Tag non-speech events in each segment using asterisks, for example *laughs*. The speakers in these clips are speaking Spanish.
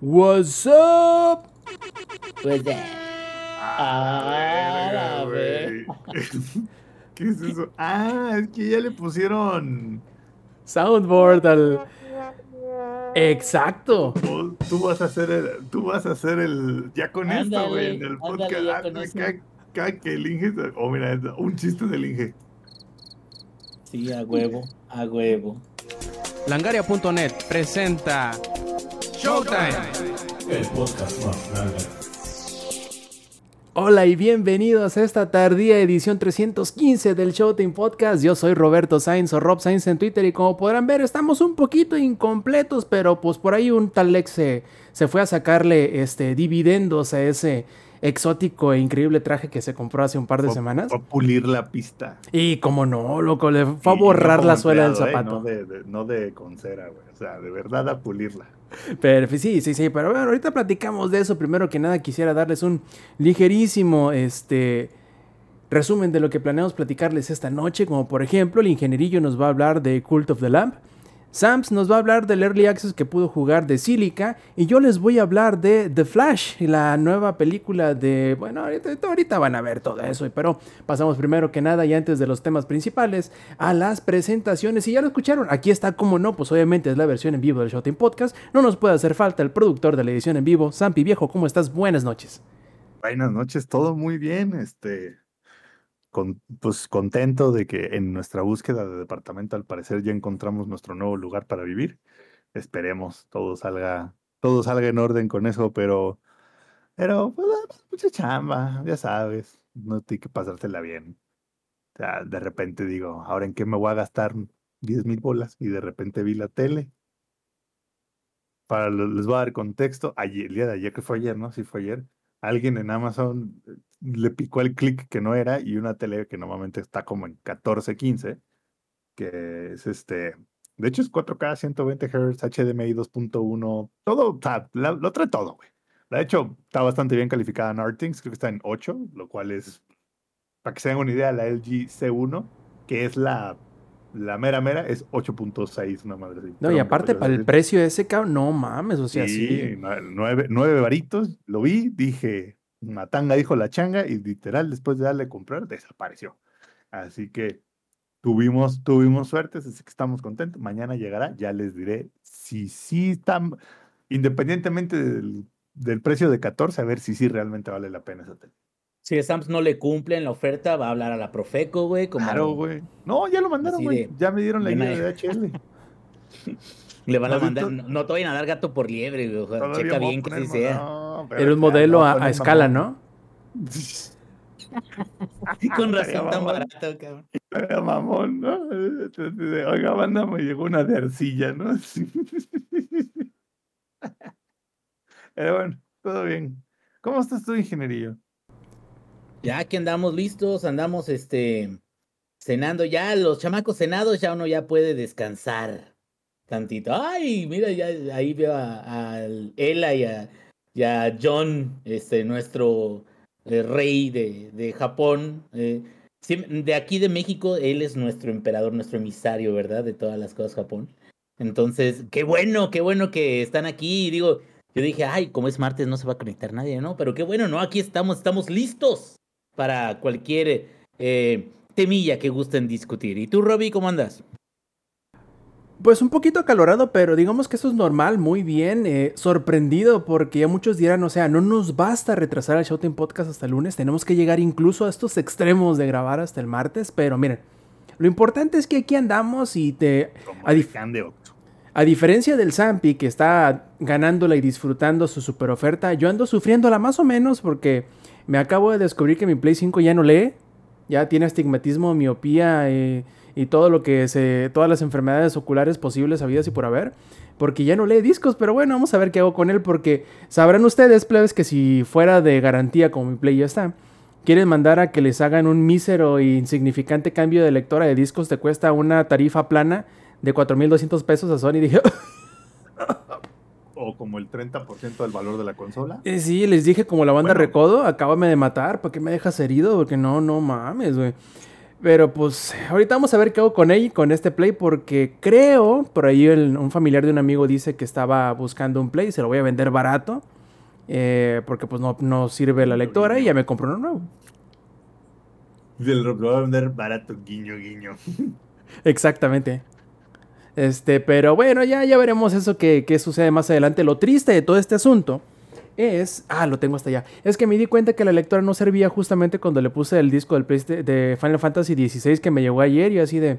What's up? Pues de. Ah, Ah, güey. *laughs* ¿Qué es eso? Ah, es que ya le pusieron. Soundboard al. Exacto. Tú vas a hacer el. Tú vas a hacer el. Ya con esto, Ándale, güey. En el ándale, podcast. ya ah. Cada, cada que el Inge. Oh, mira, es un chiste del Inge. Sí, a huevo, a huevo. Langaria.net presenta Showtime. Hola y bienvenidos a esta tardía edición 315 del Showtime Podcast. Yo soy Roberto Sainz o Rob Sainz en Twitter y como podrán ver estamos un poquito incompletos, pero pues por ahí un tal Lex se, se fue a sacarle este, dividendos a ese exótico e increíble traje que se compró hace un par de Fue- semanas. fue a pulir la pista. Y como no, loco, le fue a borrar la suela del ¿eh? zapato. No de, de- no de con cera, güey. O sea, de verdad a pulirla. Pero sí, sí, sí, pero bueno, ahorita platicamos de eso. Primero que nada quisiera darles un ligerísimo este resumen de lo que planeamos platicarles esta noche, como por ejemplo, el ingenierillo nos va a hablar de Cult of the Lamp, Sams nos va a hablar del Early Access que pudo jugar de Silica y yo les voy a hablar de The Flash, la nueva película de, bueno, ahorita, ahorita van a ver todo eso, pero pasamos primero que nada y antes de los temas principales a las presentaciones y ya lo escucharon, aquí está como no, pues obviamente es la versión en vivo del Showtime Podcast, no nos puede hacer falta el productor de la edición en vivo, Sampi Viejo, ¿cómo estás? Buenas noches. Buenas noches, todo muy bien. Este, con, pues contento de que en nuestra búsqueda de departamento al parecer ya encontramos nuestro nuevo lugar para vivir. Esperemos todo salga, todo salga en orden con eso, pero, pero pues, ah, mucha chamba, ya sabes, no tiene que pasártela bien. O sea, de repente digo, ¿ahora en qué me voy a gastar 10 mil bolas? Y de repente vi la tele. Para, les voy a dar contexto. Ayer, el día de ayer, que fue ayer, ¿no? Sí, fue ayer alguien en Amazon eh, le picó el clic que no era y una tele que normalmente está como en 14, 15, que es este, de hecho es 4K, 120 Hz, HDMI 2.1, todo, o sea, la- lo trae todo, güey. De hecho, está bastante bien calificada en Artings, creo que está en 8, lo cual es, para que se den una idea, la LG C1, que es la, la mera mera, es 8.6, una madre. No, y aparte para el precio ese, cabrón, no mames, o sea, Sí, sí. nue- nueve, nueve varitos, lo vi, dije, Matanga dijo la changa y literal después de darle a comprar desapareció. Así que tuvimos, tuvimos suerte, así que estamos contentos. Mañana llegará, ya les diré si sí están, independientemente del, del precio de 14, a ver si sí realmente vale la pena esa tele. Si a Sams no le cumple en la oferta, va a hablar a la Profeco, güey. Como Claro, güey. No, ya lo mandaron, güey. Ya me dieron la ahí. de HL. *laughs* Le van a mandar. No, no te vayan a dar gato por liebre, güey. checa bien que sí sea. No, pero Era un modelo a, a poner escala, *laughs* mamón. ¿no? Con razón tan barato, cabrón. Era mamón, ¿no? Oiga, banda, me llegó una de arcilla, ¿no? Sí. *laughs* Pero bueno, todo bien. ¿Cómo estás tú, ingenierillo? Ya que andamos listos, andamos este cenando ya, los chamacos cenados, ya uno ya puede descansar tantito. Ay, mira, ya ahí veo a, a Ella y a, y a John, este, nuestro eh, rey de, de Japón. eh, de aquí de México, él es nuestro emperador, nuestro emisario, ¿verdad? De todas las cosas Japón. Entonces, qué bueno, qué bueno que están aquí. Y digo, yo dije, ay, como es martes, no se va a conectar nadie, ¿no? Pero qué bueno, ¿no? Aquí estamos, estamos listos para cualquier eh, temilla que gusten discutir. ¿Y tú, Robbie, cómo andas? Pues un poquito acalorado, pero digamos que eso es normal, muy bien. eh, sorprendido porque ya muchos dirán, o sea, no nos basta retrasar el Showtime Podcast hasta el lunes, tenemos que llegar incluso a estos extremos de grabar hasta el martes, pero miren, lo importante es que aquí andamos y te... A dif-. A diferencia del Zampi que está ganándola y disfrutando su super oferta, yo ando sufriéndola más o menos porque me acabo de descubrir que mi Play 5 ya no lee, ya tiene astigmatismo, miopía eh, y todo lo que se, todas las enfermedades oculares posibles habidas y por haber, porque ya no lee discos, pero bueno, vamos a ver qué hago con él porque sabrán ustedes, plebes, que si fuera de garantía como mi Play ya está, quieren mandar a que les hagan un mísero e insignificante cambio de lectora de discos, te cuesta una tarifa plana de 4.200 pesos a Sony. *laughs* Dije, O como el 30% del valor de la consola. Eh, Sí, les dije como la banda Bueno. Recodo, acábame de matar, ¿para qué me dejas herido? Porque no, no mames, güey. Pero pues ahorita vamos a ver qué hago con él, con este Play, porque creo, por ahí el- un familiar de un amigo dice que estaba buscando un Play, se lo voy a vender barato, eh, porque pues no, no sirve la lectora y ya me compró uno nuevo. Se lo va a vender barato, guiño, guiño. Exactamente. Este, pero bueno, ya, ya veremos eso que, que sucede más adelante. Lo triste de todo este asunto es. Ah, lo tengo hasta allá. Es que me di cuenta que la lectora no servía justamente cuando le puse el disco del de Final Fantasy XVI que me llegó ayer y así de.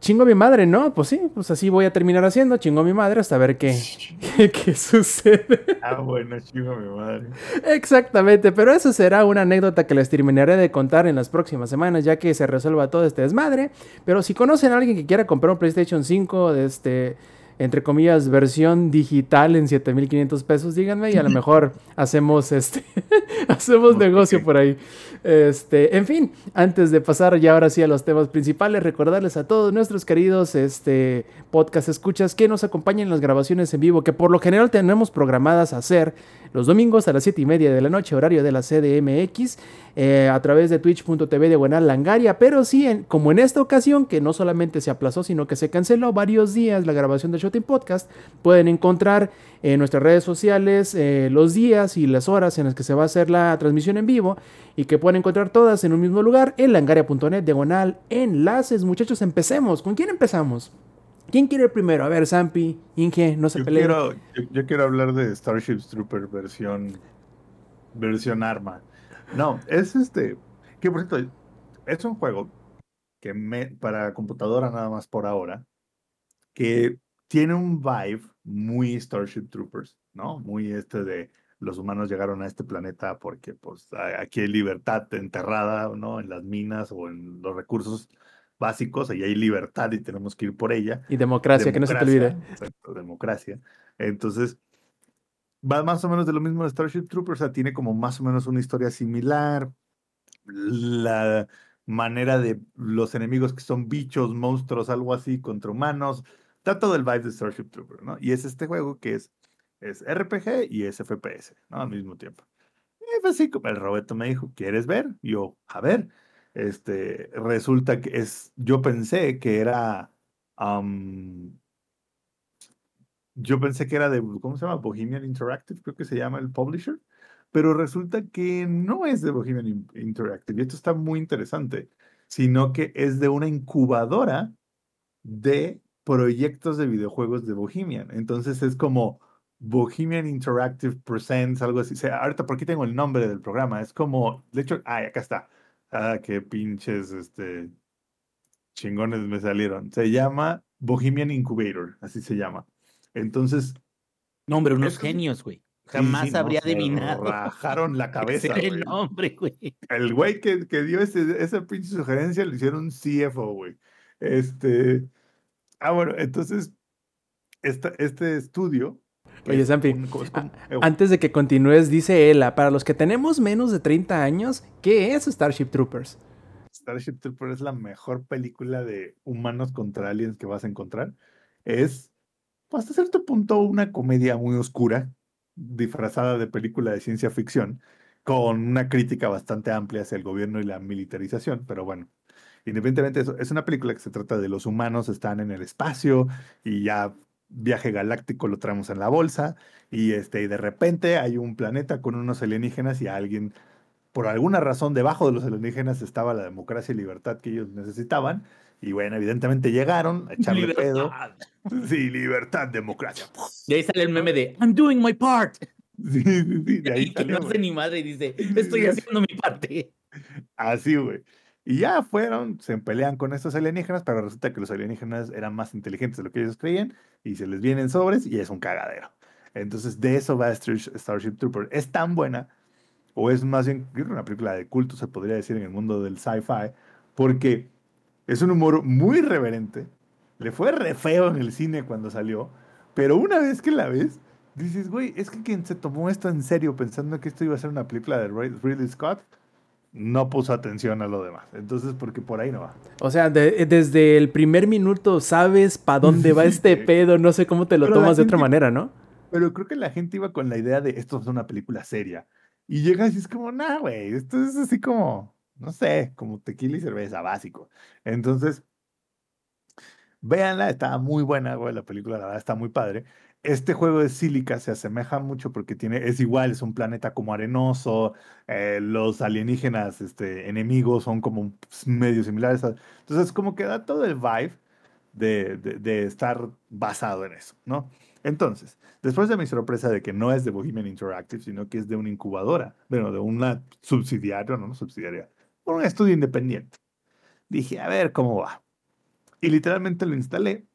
Chingo a mi madre, ¿no? Pues sí, pues así voy a terminar haciendo. Chingo a mi madre hasta ver qué, *laughs* qué, qué sucede. Ah, bueno, chico, mi madre. Exactamente, pero eso será una anécdota que les terminaré de contar en las próximas semanas, ya que se resuelva todo este desmadre. Pero si conocen a alguien que quiera comprar un PlayStation 5, de este, entre comillas, versión digital en 7500 pesos, díganme y a lo mejor hacemos este *laughs* hacemos negocio por ahí. Este, en fin, antes de pasar ya ahora sí a los temas principales, recordarles a todos nuestros queridos este, podcast escuchas que nos acompañen en las grabaciones en vivo, que por lo general tenemos programadas a hacer los domingos a las 7 y media de la noche, horario de la CDMX, eh, a través de twitch.tv de Buenal Langaria, pero sí, en- como en esta ocasión, que no solamente se aplazó, sino que se canceló varios días la grabación del Shooting Podcast, pueden encontrar en nuestras redes sociales eh, los días y las horas en las que se va a hacer la transmisión en vivo y que pueden encontrar todas en un mismo lugar en langaria.net, diagonal, enlaces. Muchachos, empecemos. ¿Con quién empezamos? ¿Quién quiere ir primero? A ver, Zampi, Inge, no se Yo peleen. quiero, yo, yo quiero hablar de Starship Trooper versión versión arma. No, es este, que por cierto, es un juego que me, para computadora nada más por ahora, que tiene un vibe muy Starship Troopers, ¿no? Muy este de los humanos llegaron a este planeta porque pues aquí hay libertad enterrada, ¿no? En las minas o en los recursos básicos, ahí hay libertad y tenemos que ir por ella Y democracia, que no se te olvide. exacto, democracia. Entonces, va más o menos de lo mismo de Starship Troopers, o sea, tiene como más o menos una historia similar. La manera de los enemigos que son bichos, monstruos, algo así, contra humanos. Da todo el vibe de Starship Trooper, ¿no? Y es este juego que es, es RPG y es FPS, ¿no? Al mismo tiempo. Y pues sí, como el Roberto me dijo, ¿quieres ver? Yo, a ver. Este, resulta que es, yo pensé que era, yo pensé que era de, ¿cómo se llama? Bohemian Interactive, creo que se llama el publisher, pero resulta que no es de Bohemian In- Interactive, y esto está muy interesante, sino que es de una incubadora de proyectos de videojuegos de Bohemian. Entonces es como Bohemian Interactive Presents, algo así. O sea, ahorita por aquí tengo el nombre del programa. Es como, de hecho, ah, acá está. Ah, qué pinches, este, chingones me salieron. Se llama Bohemian Incubator, así se llama. Entonces, No, hombre, unos genios, güey. Jamás sí, no, habría se adivinado. Rajaron la *laughs* Ese cabeza. era el nombre, güey. El güey que, que dio ese- esa pinche sugerencia lo hicieron CFO, güey. Este. Ah, bueno, entonces, esta, este estudio. Oye, es Zampi, eh, Antes de que continúes, dice Ela, para los que tenemos menos de 30 años, ¿qué es Starship Troopers? Starship Trooper es la mejor película de humanos contra aliens que vas a encontrar. Es, pues, hasta cierto punto, una comedia muy oscura, disfrazada de película de ciencia ficción, con una crítica bastante amplia hacia el gobierno y la militarización, pero bueno. Independientemente de eso, es una película que se trata de los humanos están en el espacio y ya viaje galáctico lo traemos en la bolsa y este y de repente hay un planeta con unos alienígenas y alguien por alguna razón debajo de los alienígenas estaba la democracia y libertad que ellos necesitaban y bueno, evidentemente llegaron a echarle pedo. Libertad. Sí, libertad, democracia. Y ahí sale el meme de *laughs* I'm doing my part. Sí, sí, sí, de ahí Y que salió, no güey. hace ni madre y dice, estoy haciendo mi parte. Así, güey. Y ya fueron, se pelean con estos alienígenas, pero resulta que los alienígenas eran más inteligentes de lo que ellos creían y se les vienen sobres y es un cagadero. Entonces, de eso va Star- Starship Trooper. Es tan buena, o es más bien una película de culto, se podría decir, en el mundo del sci-fi, porque es un humor muy reverente. Le fue re feo en el cine cuando salió, pero una vez que la ves, dices, güey, es que quien se tomó esto en serio pensando que esto iba a ser una película de Ridley Scott, no puso atención a lo demás. Entonces, porque por ahí no va. O sea, de- desde el primer minuto sabes para dónde va *laughs* este pedo, no sé cómo te lo Pero tomas de otra manera, ¿no? Pero creo que la gente iba con la idea de esto es una película seria. Y llegas y es como, nah, güey, esto es así como no sé, como tequila y cerveza, básico. Entonces, véanla, está muy buena, güey, la película, la verdad, está muy padre. Este juego de Sílica se asemeja mucho porque tiene, es igual, es un planeta como arenoso, eh, los alienígenas este, enemigos son como medio similares. entonces, como que da todo el vibe de, de, estar basado en eso, ¿no? Entonces, después de mi sorpresa de que no es de Bohemian Interactive, sino que es de una incubadora, bueno, de una subsidiaria, no, no subsidiaria, un estudio independiente, dije, a ver cómo va. Y literalmente lo instalé.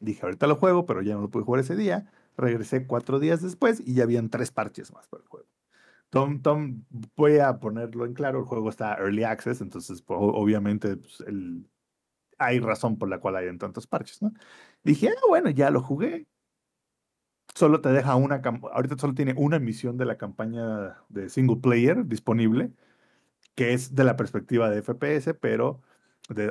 Dije, ahorita lo juego, pero ya no lo pude jugar ese día. Regresé cuatro días después y ya habían tres parches más para el juego. Tom, Tom, voy a ponerlo en claro, el juego está early access, entonces pues, obviamente pues, el, hay razón por la cual hay tantos parches, ¿no? Dije, ah, bueno, ya lo jugué. Solo te deja una, ahorita solo tiene una misión de la campaña de single player disponible, que es de la perspectiva de FPS, pero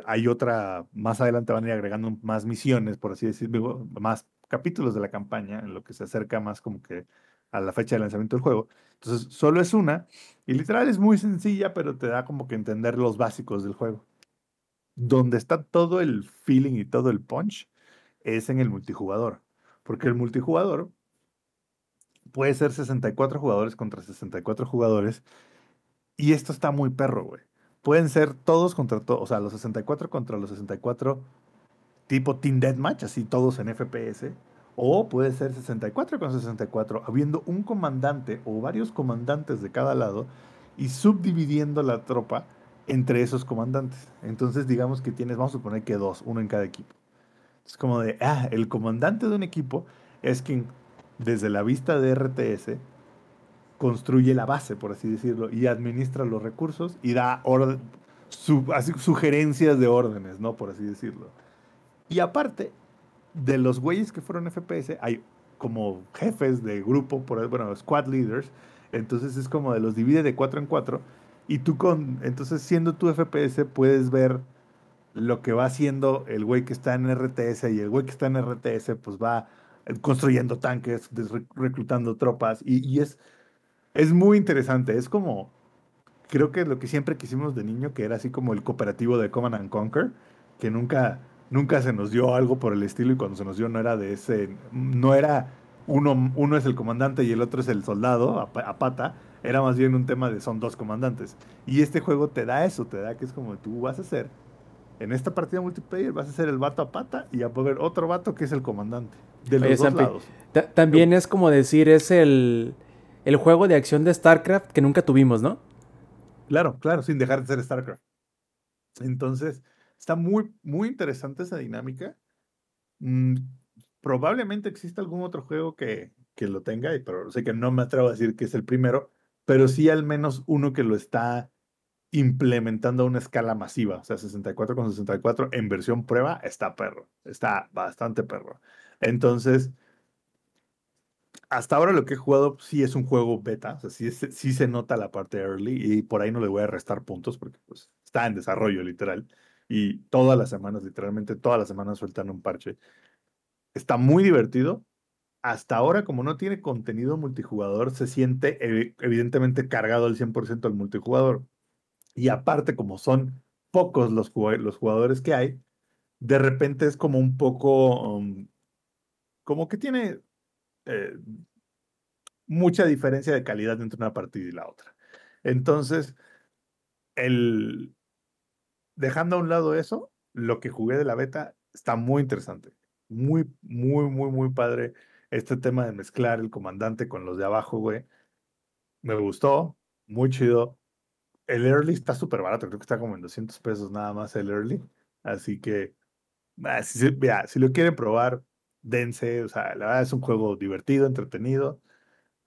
hay otra, más adelante van a ir agregando más misiones, por así decirlo, más capítulos de la campaña, en lo que se acerca más como que a la fecha de lanzamiento del juego. Entonces, solo es una, y literal es muy sencilla, pero te da como que entender los básicos del juego. Donde está todo el feeling y todo el punch es en el multijugador, porque el multijugador puede ser 64 jugadores contra 64 jugadores, y esto está muy perro, güey pueden ser todos contra todos, o sea, los 64 contra los 64 tipo Team Deathmatch, así todos en FPS, o puede ser 64 con 64, habiendo un comandante o varios comandantes de cada lado y subdividiendo la tropa entre esos comandantes. Entonces, digamos que tienes, vamos a suponer que dos, uno en cada equipo. Es como de, ah, el comandante de un equipo es quien desde la vista de RTS construye la base, por así decirlo, y administra los recursos y da sugerencias de órdenes, ¿no? Por así decirlo. Y aparte, de los güeyes que fueron FPS, hay como jefes de grupo, por, bueno, squad leaders, entonces es como de los divide de cuatro en cuatro, y tú con, entonces siendo tu FPS puedes ver lo que va haciendo el güey que está en RTS y el güey que está en RTS pues va construyendo tanques, reclutando tropas y es es muy interesante. Es como, creo que lo que siempre quisimos de niño, que era así como el cooperativo de Command and Conquer, que nunca, nunca se nos dio algo por el estilo y cuando se nos dio no era de ese, no era uno, uno es el comandante y el otro es el soldado a, pata, era más bien un tema de son dos comandantes. Y este juego te da eso, te da que es como tú vas a ser, en esta partida multiplayer vas a ser el vato a pata y a poder otro vato que es el comandante. De los dos lados. También es como decir, es el el juego de acción de StarCraft que nunca tuvimos, ¿no? Claro, claro, sin dejar de ser StarCraft. Entonces, está muy, muy interesante esa dinámica. Mm, probablemente exista algún otro juego que, que lo tenga, pero sé que no me atrevo a decir que es el primero, pero sí al menos uno que lo está implementando a una escala masiva. O sea, 64 con 64 en versión prueba está perro, está bastante perro. Entonces, hasta ahora lo que he jugado sí es un juego beta, o sea, sí, se nota la parte early y por ahí no le voy a restar puntos porque pues, está en desarrollo literal y todas las semanas, literalmente todas las semanas sueltan un parche. Está muy divertido. Hasta ahora, como no tiene contenido multijugador, se siente evidentemente cargado al 100% al multijugador. Y aparte, como son pocos los, los jugadores que hay, de repente es como un poco, um, como que tiene eh, mucha diferencia de calidad entre una partida y la otra. Entonces, el, dejando a un lado eso, lo que jugué de la beta está muy interesante. Muy, muy, muy, muy padre. Este tema de mezclar el comandante con los de abajo, güey. Me gustó, muy chido. El early está súper barato, creo que está como en 200 pesos nada más el early. Así que, ah, si, si lo quieren probar, dense, o sea, la verdad es un juego divertido, entretenido.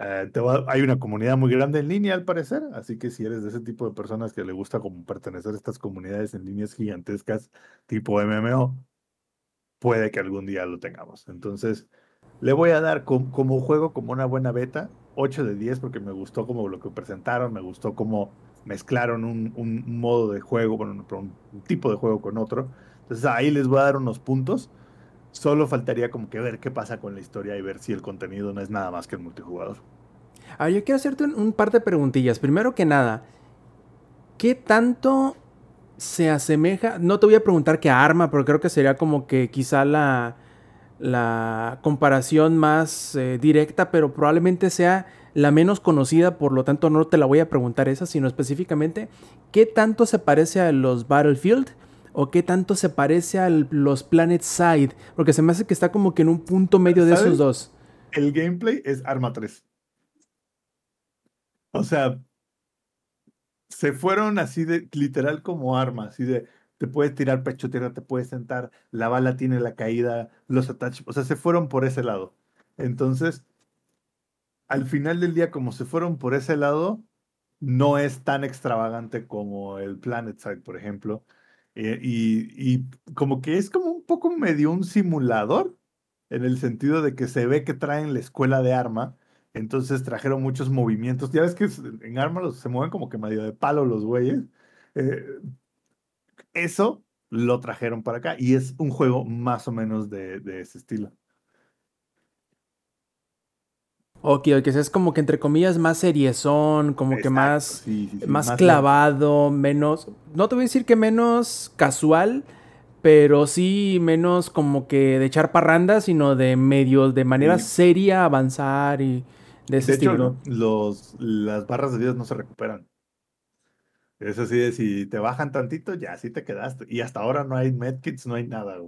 Eh, hay una comunidad muy grande en línea al parecer, así que si eres de ese tipo de personas que le gusta como pertenecer a estas comunidades en líneas gigantescas tipo MMO, puede que algún día lo tengamos. Entonces, le voy a dar como, juego, como una buena beta, 8 de 10 porque me gustó como lo que presentaron, me gustó cómo mezclaron un, un modo de juego, bueno, un, un tipo de juego con otro. Entonces ahí les voy a dar unos puntos. Solo faltaría como que ver qué pasa con la historia y ver si el contenido no es nada más que el multijugador. Ah, yo quiero hacerte un, par de preguntillas. Primero que nada, ¿qué tanto se asemeja? No te voy a preguntar qué arma, pero creo que sería como que quizá la, la comparación más eh, directa, pero probablemente sea la menos conocida, por lo tanto no te la voy a preguntar esa, sino específicamente, ¿qué tanto se parece a los Battlefield? ¿O qué tanto se parece a los Planet Side? Porque se me hace que está como que en un punto medio de esos dos. El gameplay es Arma 3. O sea, se fueron así de literal como arma, así de te puedes tirar pecho tierra, te puedes sentar, la bala tiene la caída, los attachments, o sea, se fueron por ese lado. Entonces, al final del día, como se fueron por ese lado, no es tan extravagante como el Planet Side, por ejemplo. Eh, y, y, como que es como un poco medio un simulador, en el sentido de que se ve que traen la escuela de arma, entonces trajeron muchos movimientos. Ya ves que en arma se mueven como que medio de palo los güeyes. Eh, eso lo trajeron para acá y es un juego más o menos de, ese estilo. Ok, ok, es como que entre comillas más seriezón, como que más, más, clavado, menos, no te voy a decir que menos casual, pero sí menos como que de echar parrandas, sino de medio, de manera seria avanzar y de ese estilo. Hecho, los, las barras de vida no se recuperan. Es así de si te bajan tantito, ya así te quedaste. Y hasta ahora no hay medkits, no hay nada.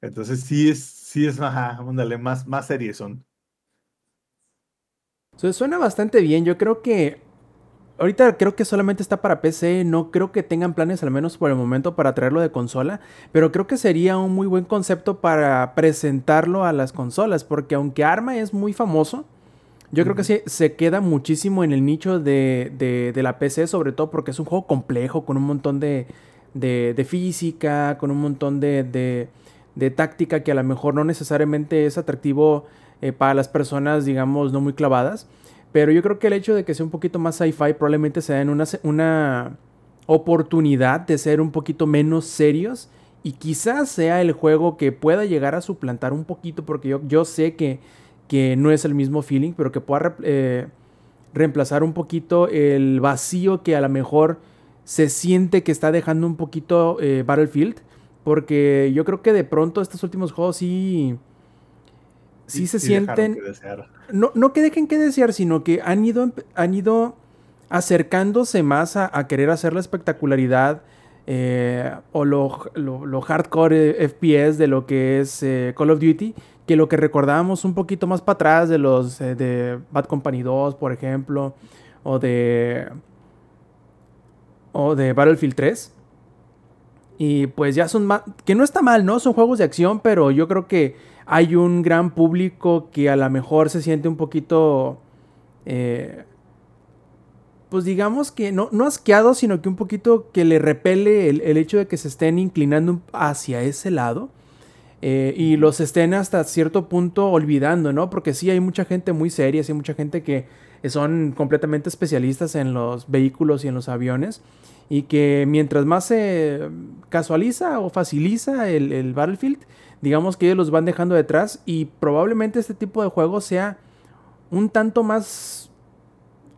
Entonces sí es, sí es, ajá, más, más series suena bastante bien. Yo creo que ahorita creo que solamente está para PC. No creo que tengan planes, al menos por el momento, para traerlo de consola. Pero creo que sería un muy buen concepto para presentarlo a las consolas. Porque aunque Arma es muy famoso, yo creo que sí se queda muchísimo en el nicho de, la PC, sobre todo porque es un juego complejo, con un montón de, física, con un montón de, táctica que a lo mejor no necesariamente es atractivo eh, para las personas, digamos, no muy clavadas. Pero yo creo que el hecho de que sea un poquito más sci-fi probablemente sea en una, una oportunidad de ser un poquito menos serios. Y quizás sea el juego que pueda llegar a suplantar un poquito, porque yo, yo sé que que no es el mismo feeling, pero que pueda eh, reemplazar un poquito el vacío que a lo mejor se siente que está dejando un poquito eh, Battlefield. Porque yo creo que de pronto estos últimos juegos sí. Sí, se sienten. No, no que dejen que desear, sino que han ido, han ido acercándose más a, querer hacer la espectacularidad eh, o lo, lo, hardcore FPS de lo que es Call of Duty que lo que recordábamos un poquito más para atrás de los eh, de Bad Company 2, por ejemplo, o de o de Battlefield 3. Y pues ya son más, que no está mal, ¿no? Son juegos de acción, pero yo creo que hay un gran público que a lo mejor se siente un poquito, eh, pues digamos que no, no asqueado, sino que un poquito que le repele el hecho de que se estén inclinando hacia ese lado. Eh, y los estén hasta cierto punto olvidando, ¿no? Porque sí hay mucha gente muy seria, sí hay mucha gente que son completamente especialistas en los vehículos y en los aviones y que mientras más se casualiza o faciliza el, Battlefield, digamos que ellos los van dejando detrás y probablemente este tipo de juegos sea un tanto más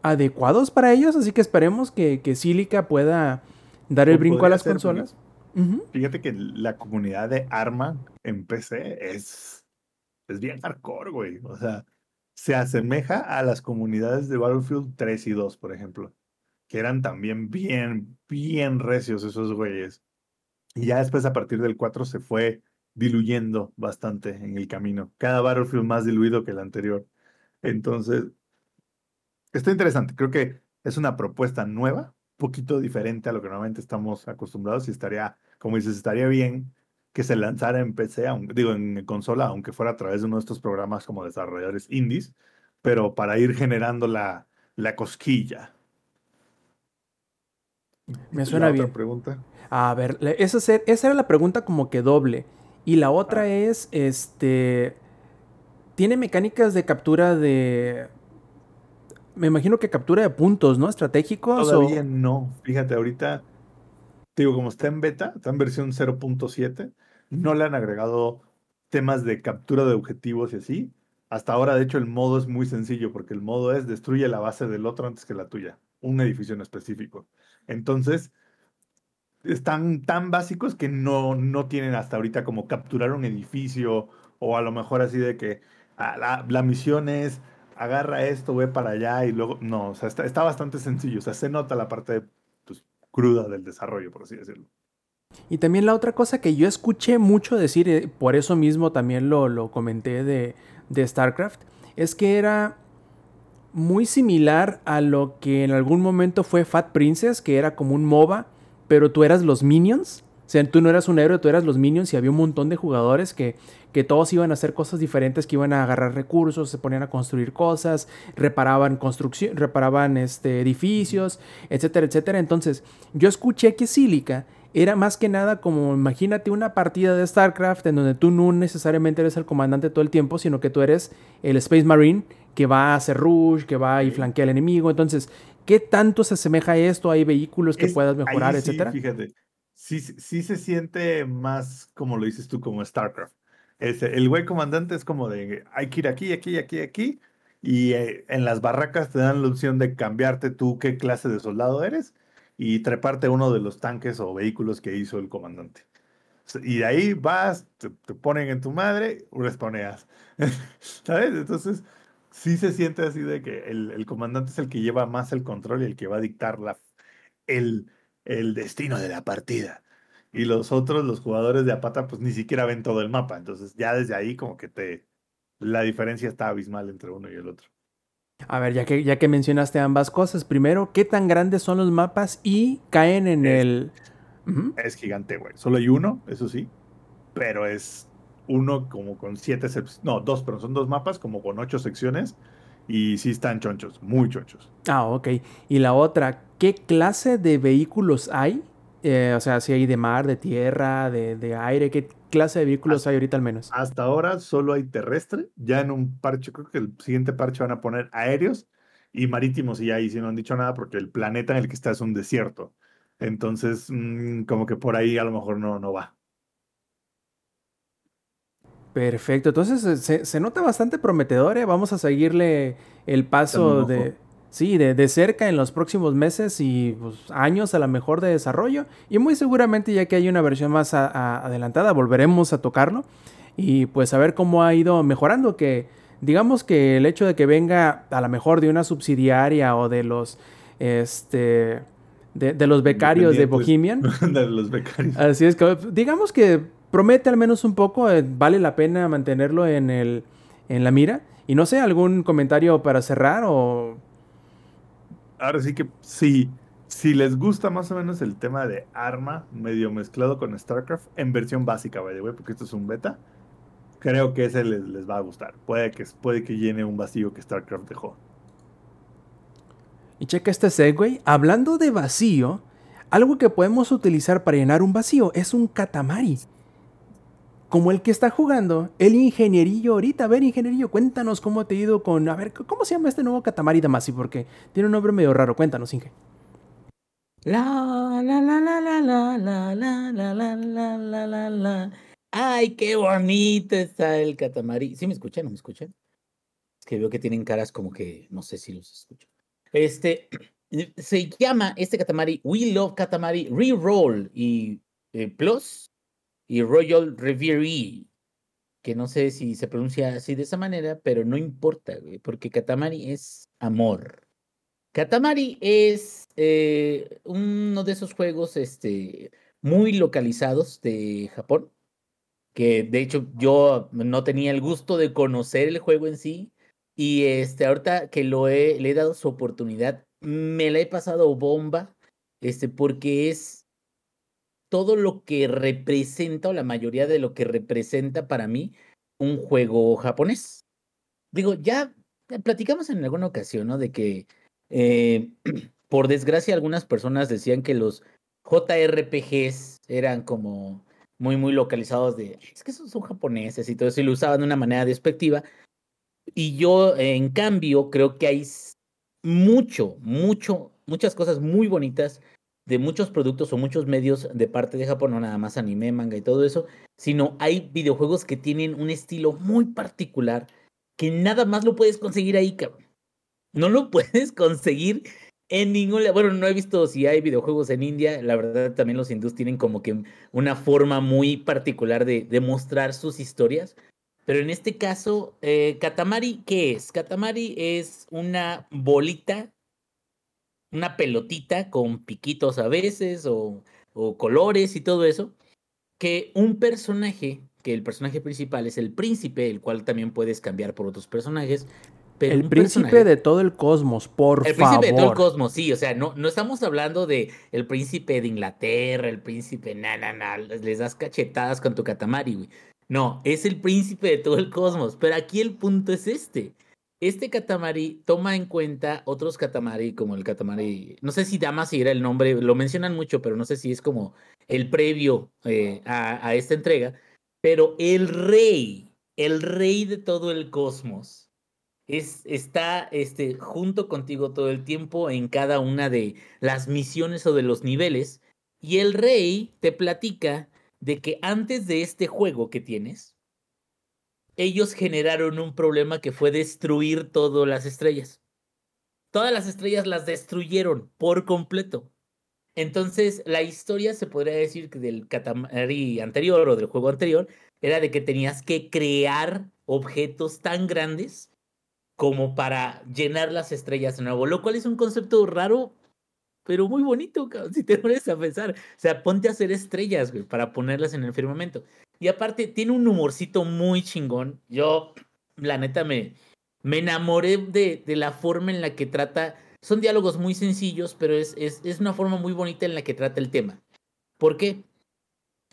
adecuados para ellos, así que esperemos que, que Silica pueda dar el brinco a las consolas. Fíjate que la comunidad de Arma en PC es, es bien hardcore, güey. O sea, se asemeja a las comunidades de Battlefield 3 y 2, por ejemplo, que eran también bien, bien recios esos güeyes. Y ya después, a partir del 4, se fue diluyendo bastante en el camino. Cada Battlefield más diluido que el anterior. Entonces, está interesante. Creo que es una propuesta nueva poquito diferente a lo que normalmente estamos acostumbrados y estaría, como dices, estaría bien que se lanzara en PC, digo, en consola, aunque fuera a través de uno de estos programas como desarrolladores indies, pero para ir generando la, la cosquilla. Me suena bien. pregunta? A ver, esa, esa era la pregunta como que doble. Y la otra es, este, ¿tiene mecánicas de captura de, me imagino que captura de puntos, ¿no? Estratégicos. Todavía no. Fíjate, ahorita, digo, como está en beta, está en versión 0.7, no le han agregado temas de captura de objetivos y así. Hasta ahora, de hecho, el modo es muy sencillo porque el modo es destruye la base del otro antes que la tuya, un edificio en específico. Entonces, están tan básicos que no, no tienen hasta ahorita como capturar un edificio o a lo mejor así de que ah, la, misión es agarra esto, ve para allá y luego, no, o sea, está, está bastante sencillo, o sea, se nota la parte pues, cruda del desarrollo, por así decirlo. Y también la otra cosa que yo escuché mucho decir, eh, por eso mismo también lo, lo comenté de, de StarCraft, es que era muy similar a lo que en algún momento fue Fat Princess, que era como un MOBA, pero tú eras los minions. O sea, tú no eras un héroe, tú eras los minions y había un montón de jugadores que, que todos iban a hacer cosas diferentes, que iban a agarrar recursos, se ponían a construir cosas, reparaban construcción, reparaban este, edificios, etcétera, etcétera. Entonces, yo escuché que Silica era más que nada como, imagínate una partida de StarCraft en donde tú no necesariamente eres el comandante todo el tiempo, sino que tú eres el Space Marine que va a hacer rush, que va y flanquea al enemigo. Entonces, ¿qué tanto se asemeja a esto? ¿Hay vehículos que puedas mejorar, sí, etcétera? Fíjate, sí, sí se siente más, como lo dices tú, como StarCraft. Ese, el güey comandante es como de, hay que ir aquí, aquí, aquí, aquí. Y eh, en las barracas te dan la opción de cambiarte tú qué clase de soldado eres y treparte uno de los tanques o vehículos que hizo el comandante. Y de ahí vas, te, te ponen en tu madre, responeas. *laughs* ¿Sabes? Entonces, sí se siente así de que el, el, comandante es el que lleva más el control y el que va a dictar la, el, el destino de la partida. Y los otros, los jugadores de Apata, pues ni siquiera ven todo el mapa. Entonces, ya desde ahí, como que te. La diferencia está abismal entre uno y el otro. A ver, ya que, ya que mencionaste ambas cosas, primero, ¿qué tan grandes son los mapas y caen en es, el. Uh -huh. Es gigante, güey. Solo hay uno, eso sí. Pero es uno como con siete. No, dos, pero son dos mapas como con ocho secciones. Y sí están chonchos, muy chonchos. Ah, ok. Y la otra, ¿qué clase de vehículos hay? Eh, o sea, si hay de mar, de tierra, de, de aire, ¿qué clase de vehículos hasta, hay ahorita al menos? Hasta ahora solo hay terrestre. Ya en un parche, creo que el siguiente parche van a poner aéreos y marítimos. Y ahí sí no han dicho nada porque el planeta en el que está es un desierto. Entonces, mmm, como que por ahí a lo mejor no, no va. Perfecto, entonces se, se, nota bastante prometedor, ¿eh? vamos a seguirle el paso de, sí, de, de, cerca en los próximos meses y pues, años a lo mejor de desarrollo y muy seguramente ya que hay una versión más a, a, adelantada volveremos a tocarlo y pues a ver cómo ha ido mejorando, que digamos que el hecho de que venga a lo mejor de una subsidiaria o de los, este, de, de los becarios de Bohemian. *laughs* de los becarios. Así es que digamos que promete al menos un poco, eh, vale la pena mantenerlo en, el, en la mira. Y no sé, algún comentario para cerrar o... Ahora sí que sí, si les gusta más o menos el tema de arma medio mezclado con StarCraft en versión básica, by the way, porque esto es un beta, creo que ese les, les va a gustar. Puede que, puede que llene un vacío que StarCraft dejó. Y checa este segue. Hablando de vacío, algo que podemos utilizar para llenar un vacío es un katamari como el que está jugando, el ingenierillo ahorita. A ver, ingenierillo, cuéntanos cómo te ha ido con. A ver, ¿cómo se llama este nuevo Katamari Damacy? Porque tiene un nombre medio raro. Cuéntanos, Inge. La, la, la, la, la, la, la, la, la, la, la, la, la, la. Ay, qué bonito está el Katamari. ¿Sí me escuchan? ¿No me escuchan? Es que veo que tienen caras como que no sé si los escucho. Este se llama este Katamari We Love Katamari Reroll y eh, Plus y Royal Reverie, que no sé si se pronuncia así de esa manera, pero no importa, güey, porque Katamari es amor. Katamari es eh, uno de esos juegos este, muy localizados de Japón, que de hecho yo no tenía el gusto de conocer el juego en sí, y este, ahorita que lo he, le he dado su oportunidad, me la he pasado bomba, este, porque es todo lo que representa, o la mayoría de lo que representa para mí, un juego japonés. Digo, ya platicamos en alguna ocasión, ¿no? De que, eh, *clears throat* por desgracia, algunas personas decían que los JRPGs eran como muy, muy localizados de, es que esos son japoneses y todo eso, y lo usaban de una manera despectiva. Y yo, en cambio, creo que hay mucho, mucho, muchas cosas muy bonitas de muchos productos o muchos medios de parte de Japón, no nada más anime, manga y todo eso, sino hay videojuegos que tienen un estilo muy particular que nada más lo puedes conseguir ahí, cabrón. No lo *laughs* puedes conseguir En ningún, bueno, no he visto si hay videojuegos en India. La verdad, también los hindús tienen como que una forma muy particular de, de mostrar sus historias. Pero en este caso, eh, Katamari, ¿qué es? Katamari es una bolita, una pelotita con piquitos a veces o, o colores y todo eso, que un personaje, que el personaje principal es el príncipe, el cual también puedes cambiar por otros personajes. Pero el príncipe personaje- de todo el cosmos, por el favor. príncipe de todo el cosmos, sí, o sea, no, no estamos hablando de el príncipe de Inglaterra, el príncipe, na, na, na, les das cachetadas con tu Katamari, güey. No, es el príncipe de todo el cosmos, pero aquí el punto es este. Este Katamari toma en cuenta otros Katamari, como el Katamari, no sé si Dama era el nombre, lo mencionan mucho, pero no sé si es como el previo eh, a, a esta entrega, pero el rey, el rey de todo el cosmos, es, está este, junto contigo todo el tiempo en cada una de las misiones o de los niveles. Y el rey te platica de que antes de este juego que tienes, ellos generaron un problema que fue destruir todas las estrellas. Todas las estrellas las destruyeron por completo. Entonces, la historia se podría decir que del Katamari anterior o del juego anterior era de que tenías que crear objetos tan grandes como para llenar las estrellas de nuevo, lo cual es un concepto raro, pero muy bonito, si te pones a pensar. O sea, ponte a hacer estrellas, para ponerlas en el firmamento. Y aparte, tiene un humorcito muy chingón. Yo, la neta, me, me enamoré de, de la forma en la que trata. Son diálogos muy sencillos, pero es, es, es una forma muy bonita en la que trata el tema. ¿Por qué?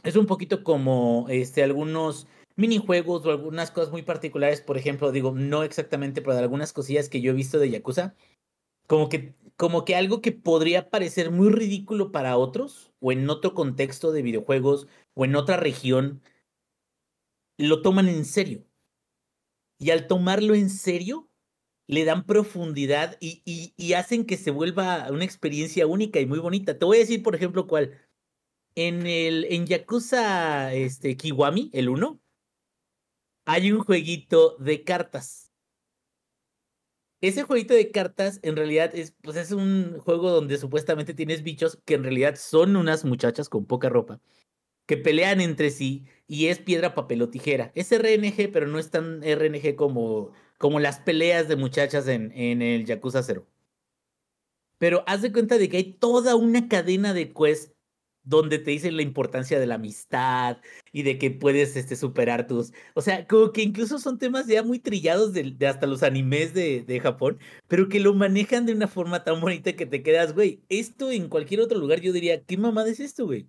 Es un poquito como este, algunos minijuegos o algunas cosas muy particulares, por ejemplo, digo, no exactamente, pero de algunas cosillas que yo he visto de Yakuza, como que, como que algo que podría parecer muy ridículo para otros, o en otro contexto de videojuegos, o en otra región, lo toman en serio. Y al tomarlo en serio, le dan profundidad y, y, hacen que se vuelva una experiencia única y muy bonita. Te voy a decir, por ejemplo, cuál. En el en Yakuza este, Kiwami, el 1, hay un jueguito de cartas. Ese jueguito de cartas en realidad es, pues es un juego donde supuestamente tienes bichos que en realidad son unas muchachas con poca ropa que pelean entre sí y es piedra, papel o tijera. Es RNG, pero no es tan RNG como, como las peleas de muchachas en, en el Yakuza 0. Pero haz de cuenta de que hay toda una cadena de quests donde te dicen la importancia de la amistad y de que puedes este, superar tus... O sea, como que incluso son temas ya muy trillados de, hasta los animes de, de, Japón, pero que lo manejan de una forma tan bonita que te quedas, güey, esto en cualquier otro lugar yo diría, ¿qué mamada es esto, güey?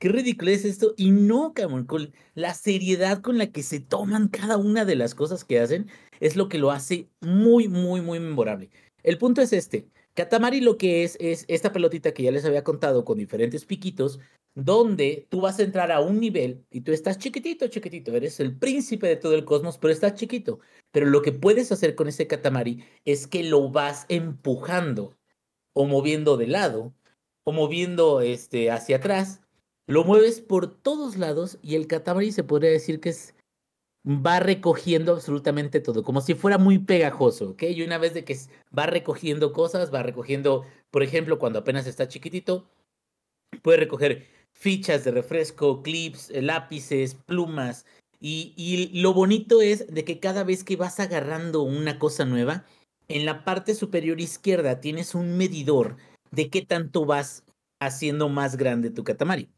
Qué ridículo es esto. Y no, cabrón, con la seriedad con la que se toman cada una de las cosas que hacen es lo que lo hace muy, muy, muy memorable. El punto es este. Katamari lo que es es esta pelotita que ya les había contado con diferentes piquitos, donde tú vas a entrar a un nivel y tú estás chiquitito, chiquitito, eres el príncipe de todo el cosmos, pero estás chiquito. Pero lo que puedes hacer con ese Katamari es que lo vas empujando o moviendo de lado o moviendo este, hacia atrás. Lo mueves por todos lados y el Katamari se podría decir que es va recogiendo absolutamente todo, como si fuera muy pegajoso, ¿ok? Y una vez de que va recogiendo cosas, va recogiendo, por ejemplo, cuando apenas está chiquitito, puede recoger fichas de refresco, clips, lápices, plumas. Y, y lo bonito es de que cada vez que vas agarrando una cosa nueva, en la parte superior izquierda tienes un medidor de qué tanto vas haciendo más grande tu Katamari.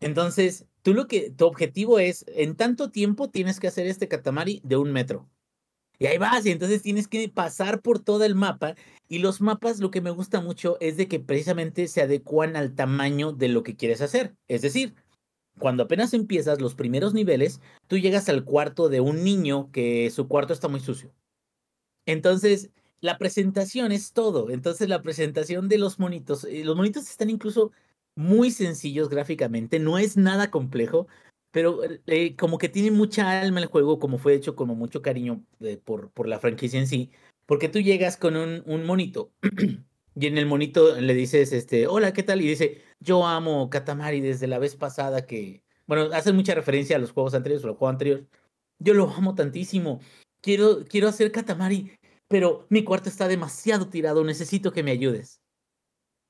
Entonces, tú lo que, tu objetivo es, en tanto tiempo tienes que hacer este Katamari de un metro. Y ahí vas, y entonces tienes que pasar por todo el mapa. Y los mapas, lo que me gusta mucho es de que precisamente se adecuan al tamaño de lo que quieres hacer. Es decir, cuando apenas empiezas los primeros niveles, tú llegas al cuarto de un niño que su cuarto está muy sucio. Entonces, la presentación es todo. Entonces, la presentación de los monitos, los monitos están incluso muy sencillos gráficamente, no es nada complejo, pero eh, como que tiene mucha alma el juego, como fue hecho con mucho cariño eh, por, por la franquicia en sí, porque tú llegas con un, monito *clears throat* y en el monito le dices, este, hola, ¿qué tal? Y dice, yo amo Katamari desde la vez pasada que, bueno, hacen mucha referencia a los juegos anteriores o al juego anterior, yo lo amo tantísimo, quiero, quiero hacer Katamari, pero mi cuarto está demasiado tirado, necesito que me ayudes.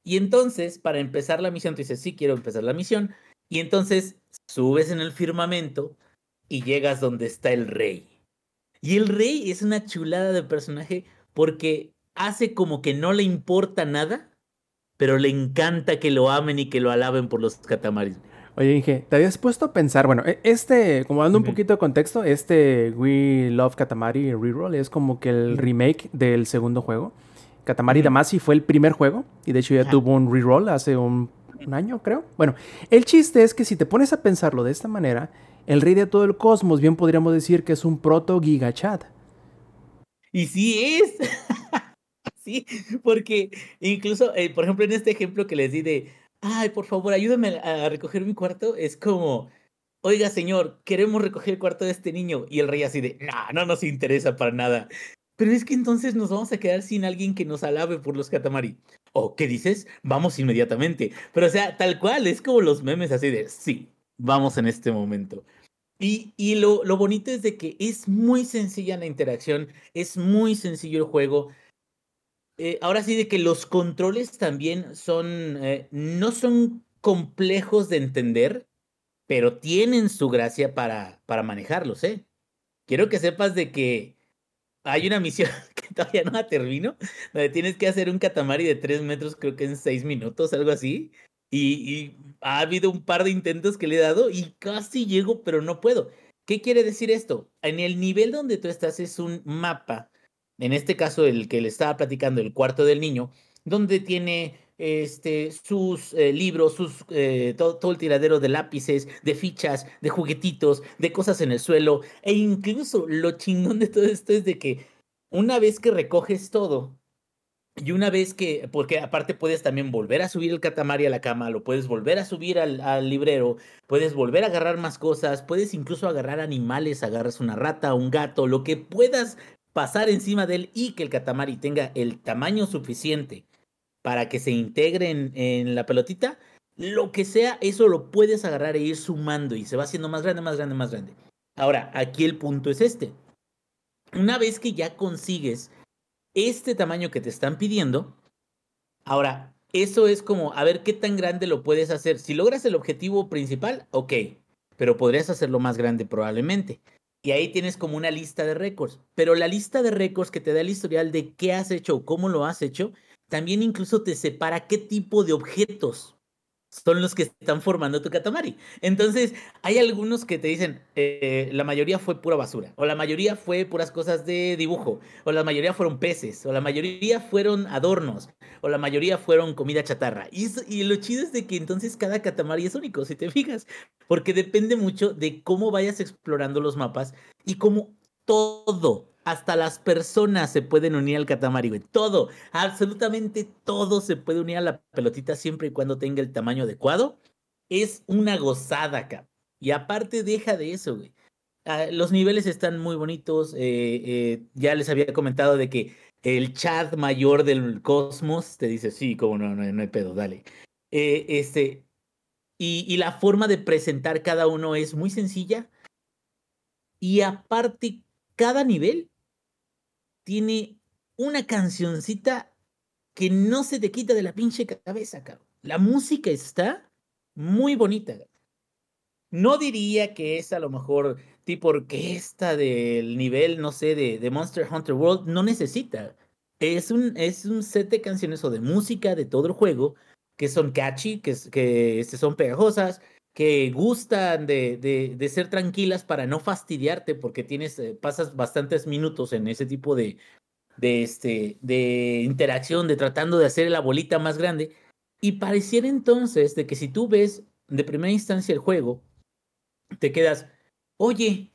Y entonces, para empezar la misión, tú dices, sí, quiero empezar la misión. Y entonces subes en el firmamento y llegas donde está el rey. Y el rey es una chulada de personaje porque hace como que no le importa nada, pero le encanta que lo amen y que lo alaben por los catamaris. Oye, Inge, ¿te habías puesto a pensar? Bueno, e, este, como dando un poquito de contexto, este We Love Katamari Reroll es como que el remake del segundo juego. Katamari. Damacy fue el primer juego y de hecho ya tuvo un reroll hace un, un año, creo. Bueno, el chiste es que si te pones a pensarlo de esta manera, el rey de todo el cosmos, bien podríamos decir que es un proto Giga Chat. Y sí es. *laughs* sí, porque incluso, eh, por ejemplo, en este ejemplo que les di de, ay, por favor, ayúdame a a recoger mi cuarto, es como, oiga, señor, queremos recoger el cuarto de este niño. Y el rey así de, no, no nos interesa para nada. Pero es que entonces nos vamos a quedar sin alguien que nos alabe por los Katamari. ¿O qué dices? Vamos inmediatamente. Pero o sea, tal cual, es como los memes así de, sí, vamos en este momento. Y, y lo, lo bonito es de que es muy sencilla la interacción, es muy sencillo el juego. Eh, ahora sí, de que los controles también son, eh, no son complejos de entender, pero tienen su gracia para, para manejarlos, ¿eh? Quiero que sepas de que hay una misión *laughs* que todavía no la termino, donde tienes que hacer un catamari de 3 metros, creo que en 6 minutos, algo así. Y, y ha habido un par de intentos que le he dado y casi llego, pero no puedo. ¿Qué quiere decir esto? En el nivel donde tú estás es un mapa, en este caso el que le estaba platicando, el cuarto del niño, donde tiene este, sus eh, libros, sus, eh, todo, todo el tiradero de lápices, de fichas, de juguetitos, de cosas en el suelo. E incluso lo chingón de todo esto es de que una vez que recoges todo, y una vez que, porque aparte puedes también volver a subir el catamari a la cama, lo puedes volver a subir al, al librero, puedes volver a agarrar más cosas, puedes incluso agarrar animales, agarras una rata, un gato, lo que puedas pasar encima de él y que el catamari tenga el tamaño suficiente para que se integre en, en la pelotita, lo que sea, eso lo puedes agarrar e ir sumando y se va haciendo más grande, más grande, más grande. Ahora, aquí el punto es este. Una vez que ya consigues este tamaño que te están pidiendo, ahora, eso es como, a ver qué tan grande lo puedes hacer. Si logras el objetivo principal, ok, pero podrías hacerlo más grande probablemente. Y ahí tienes como una lista de récords. Pero la lista de récords que te da el historial de qué has hecho o cómo lo has hecho, también incluso te separa qué tipo de objetos son los que están formando tu Katamari. Entonces, hay algunos que te dicen, eh, la mayoría fue pura basura, o la mayoría fue puras cosas de dibujo, o la mayoría fueron peces, o la mayoría fueron adornos, o la mayoría fueron comida chatarra. Y, y lo chido es de que entonces cada Katamari es único, si te *laughs* fijas, porque depende mucho de cómo vayas explorando los mapas y cómo todo, hasta las personas se pueden unir al Katamari, güey. Todo, absolutamente todo se puede unir a la pelotita siempre y cuando tenga el tamaño adecuado. Es una gozada, acá. Y aparte, deja de eso, güey. Ah, los niveles están muy bonitos. eh, eh, ya les había comentado de que el chat mayor del cosmos te dice, sí, como no, no, no hay pedo, dale. Eh, este, y la forma de presentar cada uno es muy sencilla. Y aparte, cada nivel tiene una cancioncita que no se te quita de la pinche cabeza, cabrón. La música está muy bonita. No diría que es a lo mejor tipo orquesta del nivel, no sé, de, Monster Hunter World. No necesita. Es un, es un set de canciones o de música de todo el juego que son catchy, que, que este, son pegajosas, que gustan de, de, ser tranquilas para no fastidiarte porque tienes, eh, pasas bastantes minutos en ese tipo de, de, este, de interacción, de tratando de hacer la bolita más grande. Y pareciera entonces de que si tú ves de primera instancia el juego, te quedas, oye,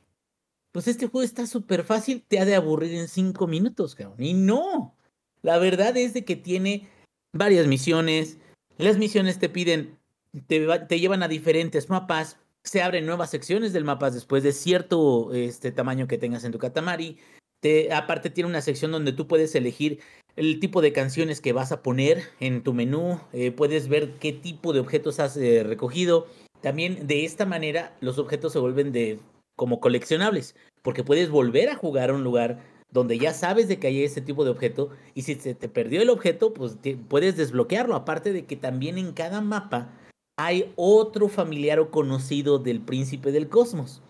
pues este juego está súper fácil, te ha de aburrir en cinco minutos, cabrón. Y no, la verdad es de que tiene varias misiones. Las misiones te piden, te, va- te llevan a diferentes mapas, se abren nuevas secciones del mapa después de cierto este, tamaño que tengas en tu Katamari. Te, aparte tiene una sección donde tú puedes elegir el tipo de canciones que vas a poner en tu menú, eh, puedes ver qué tipo de objetos has eh, recogido. También de esta manera los objetos se vuelven de como coleccionables, porque puedes volver a jugar a un lugar donde ya sabes de que hay ese tipo de objeto y si se te perdió el objeto, pues puedes desbloquearlo. Aparte de que también en cada mapa hay otro familiar o conocido del príncipe del cosmos.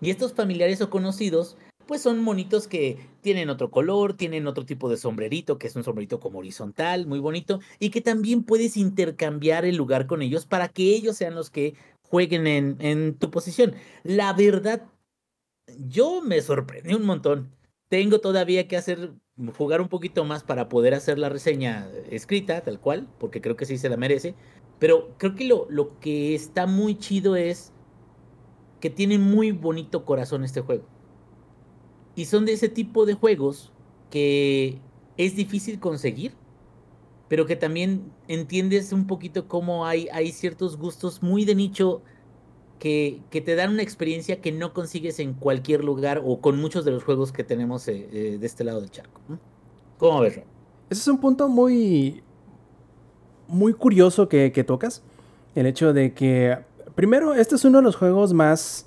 Y estos familiares o conocidos, pues son monitos que tienen otro color, tienen otro tipo de sombrerito, que es un sombrerito como horizontal, muy bonito, y que también puedes intercambiar el lugar con ellos para que ellos sean los que jueguen en, tu posición. La verdad, yo me sorprendí un montón. Tengo todavía que hacer, jugar un poquito más para poder hacer la reseña escrita, tal cual, porque creo que sí se la merece. Pero creo que lo, lo que está muy chido es que tiene muy bonito corazón este juego. Y son de ese tipo de juegos que es difícil conseguir, pero que también entiendes un poquito cómo hay, hay ciertos gustos muy de nicho que, que, te dan una experiencia que no consigues en cualquier lugar o con muchos de los juegos que tenemos eh, eh, de este lado del charco. ¿Cómo ves, Ese es un punto muy, muy curioso que, que, tocas. El hecho de que, primero, este es uno de los juegos más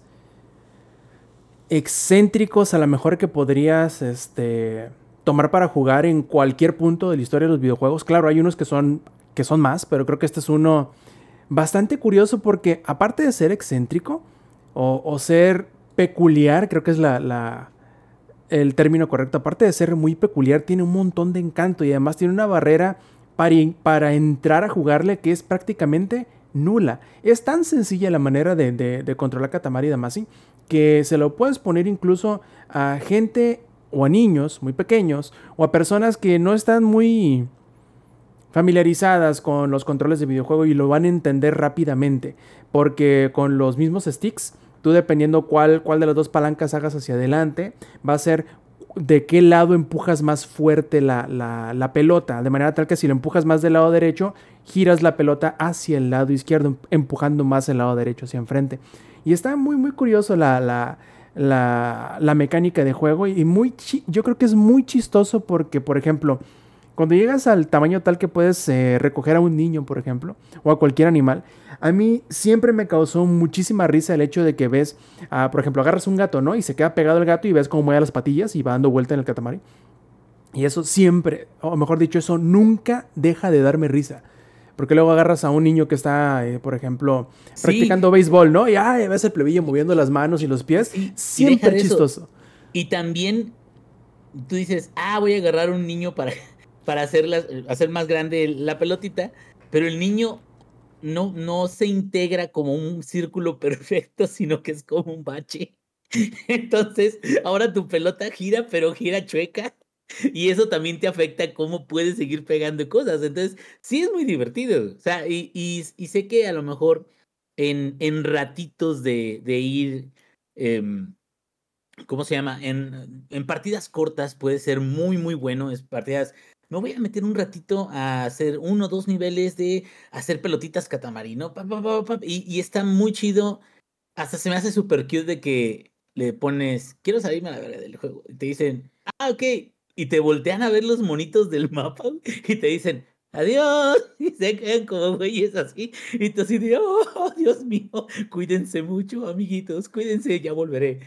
excéntricos a lo mejor que podrías este, tomar para jugar en cualquier punto de la historia de los videojuegos. Claro, hay unos que son, que son más, pero creo que este es uno bastante curioso porque aparte de ser excéntrico o, ser peculiar, creo que es la, el término correcto, aparte de ser muy peculiar, tiene un montón de encanto y además tiene una barrera para, entrar a jugarle que es prácticamente nula. Es tan sencilla la manera de, controlar Katamari Damacy que se lo puedes poner incluso a gente o a niños muy pequeños o a personas que no están muy familiarizadas con los controles de videojuego y lo van a entender rápidamente. Porque con los mismos sticks, tú dependiendo cuál de las dos palancas hagas hacia adelante, va a ser de qué lado empujas más fuerte la, la, pelota. De manera tal que si lo empujas más del lado derecho, giras la pelota hacia el lado izquierdo, empujando más el lado derecho hacia enfrente. Y está muy, muy curioso la, la, la mecánica de juego. Y muy yo creo que es muy chistoso porque, por ejemplo, cuando llegas al tamaño tal que puedes eh, recoger a un niño, por ejemplo, o a cualquier animal, a mí siempre me causó muchísima risa el hecho de que ves, por ejemplo, agarras un gato, ¿no? Y se queda pegado el gato y ves cómo mueve las patillas y va dando vuelta en el catamari. Y eso siempre, o mejor dicho, eso nunca deja de darme risa. Porque luego agarras a un niño que está, eh, por ejemplo, practicando béisbol, ¿no? Y ay, ves el plebillo moviendo las manos y los pies. siempre chistoso. Y también tú dices, ah, voy a agarrar un niño para para hacer más grande la pelotita, pero el niño no, no se integra como un círculo *laughs* perfecto, sino que es como un bache. *laughs* Entonces, ahora tu pelota gira, pero gira chueca. Y eso también te afecta cómo puedes seguir pegando cosas. Entonces, sí es muy divertido. O sea, y, sé que a lo mejor en, en ratitos de, de ir, em, ¿cómo se llama? En, en partidas cortas puede ser muy, muy bueno. Es partidas me voy a meter un ratito a hacer uno o dos niveles de hacer pelotitas catamarino. y, está muy chido. Hasta se me hace súper cute de que le pones, quiero salirme a la verga del juego. Y te dicen, ah, ok. Y te voltean a ver los monitos del mapa y te dicen, adiós. *laughs* Y se quedan como güeyes así. Y tú así de, oh, Dios mío, cuídense mucho, amiguitos, cuídense, ya volveré.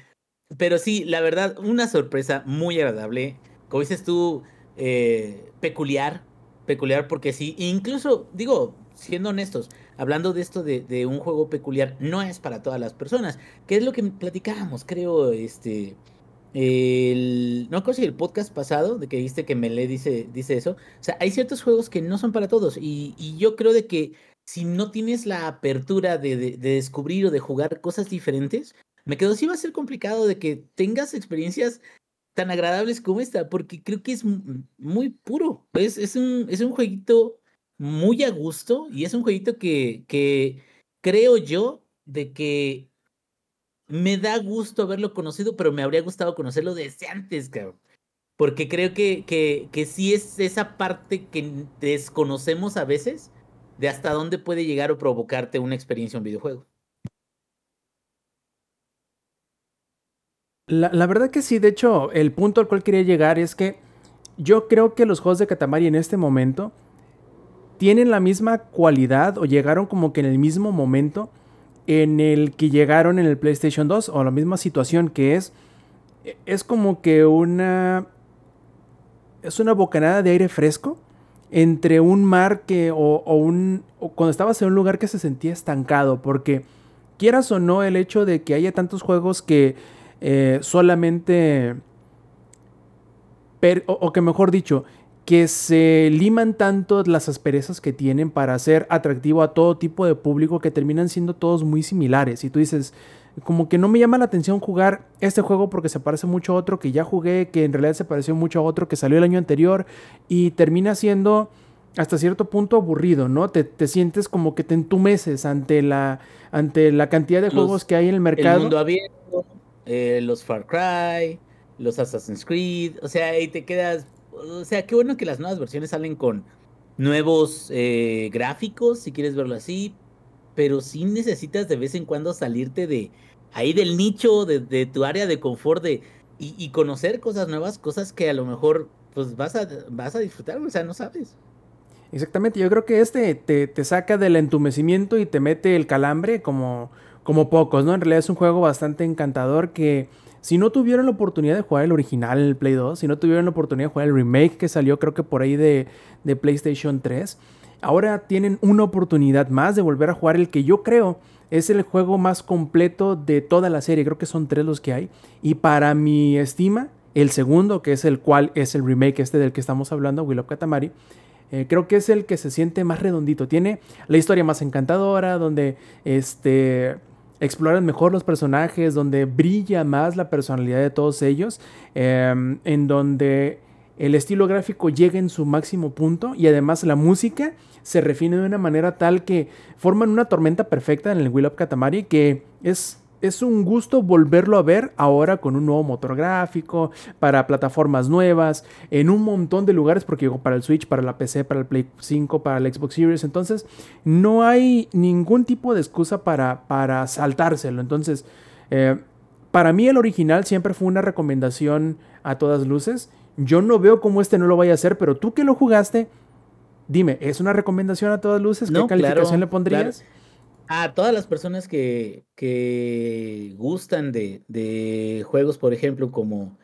Pero sí, la verdad, una sorpresa muy agradable. Como dices tú, eh, peculiar, peculiar porque sí, incluso digo, siendo honestos, hablando de esto de, un juego peculiar, no es para todas las personas, que es lo que platicábamos, creo, este, el, no sé el podcast pasado, de que viste que Mele dice, dice eso, o sea, hay ciertos juegos que no son para todos, y, yo creo de que si no tienes la apertura de, de, de descubrir o de jugar cosas diferentes, me quedo sí va a ser complicado de que tengas experiencias tan agradables como esta, porque creo que es muy puro. Es, es, un, es un jueguito muy a gusto y es un jueguito que, que creo yo de que me da gusto haberlo conocido, pero me habría gustado conocerlo desde antes, cabrón. Porque creo que, que, que sí es esa parte que desconocemos a veces de hasta dónde puede llegar o provocarte una experiencia en un videojuego. La, verdad que sí, de hecho, el punto al cual quería llegar es que yo creo que los juegos de Katamari en este momento tienen la misma cualidad o llegaron como que en el mismo momento en el que llegaron en el PlayStation 2 o la misma situación que es es como que una es una bocanada de aire fresco entre un mar que o, un cuando estabas en un lugar que se sentía estancado porque quieras o no el hecho de que haya tantos juegos que eh, solamente o, que mejor dicho que se liman tanto las asperezas que tienen para ser atractivo a todo tipo de público que terminan siendo todos muy similares y tú dices como que no me llama la atención jugar este juego porque se parece mucho a otro que ya jugué, que en realidad se pareció mucho a otro que salió el año anterior y termina siendo hasta cierto punto aburrido, ¿no? Te, sientes como que te entumeces ante la, ante la cantidad de juegos que hay en el mercado. El mundo abierto, eh, los Far Cry, los Assassin's Creed, o sea, ahí te quedas, o sea, qué bueno que las nuevas versiones salen con nuevos eh, gráficos, si quieres verlo así, pero sí necesitas de vez en cuando salirte de ahí del nicho, de, tu área de confort de, y, conocer cosas nuevas, cosas que a lo mejor pues vas a, vas a disfrutar, o sea, no sabes. Exactamente, yo creo que este te, te, saca del entumecimiento y te mete el calambre como, como pocos, ¿no? En realidad es un juego bastante encantador que si no tuvieron la oportunidad de jugar el original, el Play 2, si no tuvieron la oportunidad de jugar el remake que salió creo que por ahí de, de PlayStation 3, ahora tienen una oportunidad más de volver a jugar el que yo creo es el juego más completo de toda la serie. Creo que son tres los que hay. Y para mi estima, el segundo, que es el cual es el remake este del que estamos hablando, Will of Katamari, eh, creo que es el que se siente más redondito. Tiene la historia más encantadora, donde este, exploran mejor los personajes, donde brilla más la personalidad de todos ellos, em, en donde el estilo gráfico llega en su máximo punto y además la música se refine de una manera tal que forman una tormenta perfecta en el Will of Katamari que es es un gusto volverlo a ver ahora con un nuevo motor gráfico, para plataformas nuevas, en un montón de lugares, porque llegó para el Switch, para la PC, para el Play 5, para el Xbox Series. Entonces, no hay ningún tipo de excusa para, para saltárselo. Entonces, eh, para mí el original siempre fue una recomendación a todas luces. Yo no veo cómo este no lo vaya a hacer, pero tú que lo jugaste, dime, ¿es una recomendación a todas luces? ¿Qué calificación le pondrías? A todas las personas que, que gustan de, de juegos, por ejemplo, como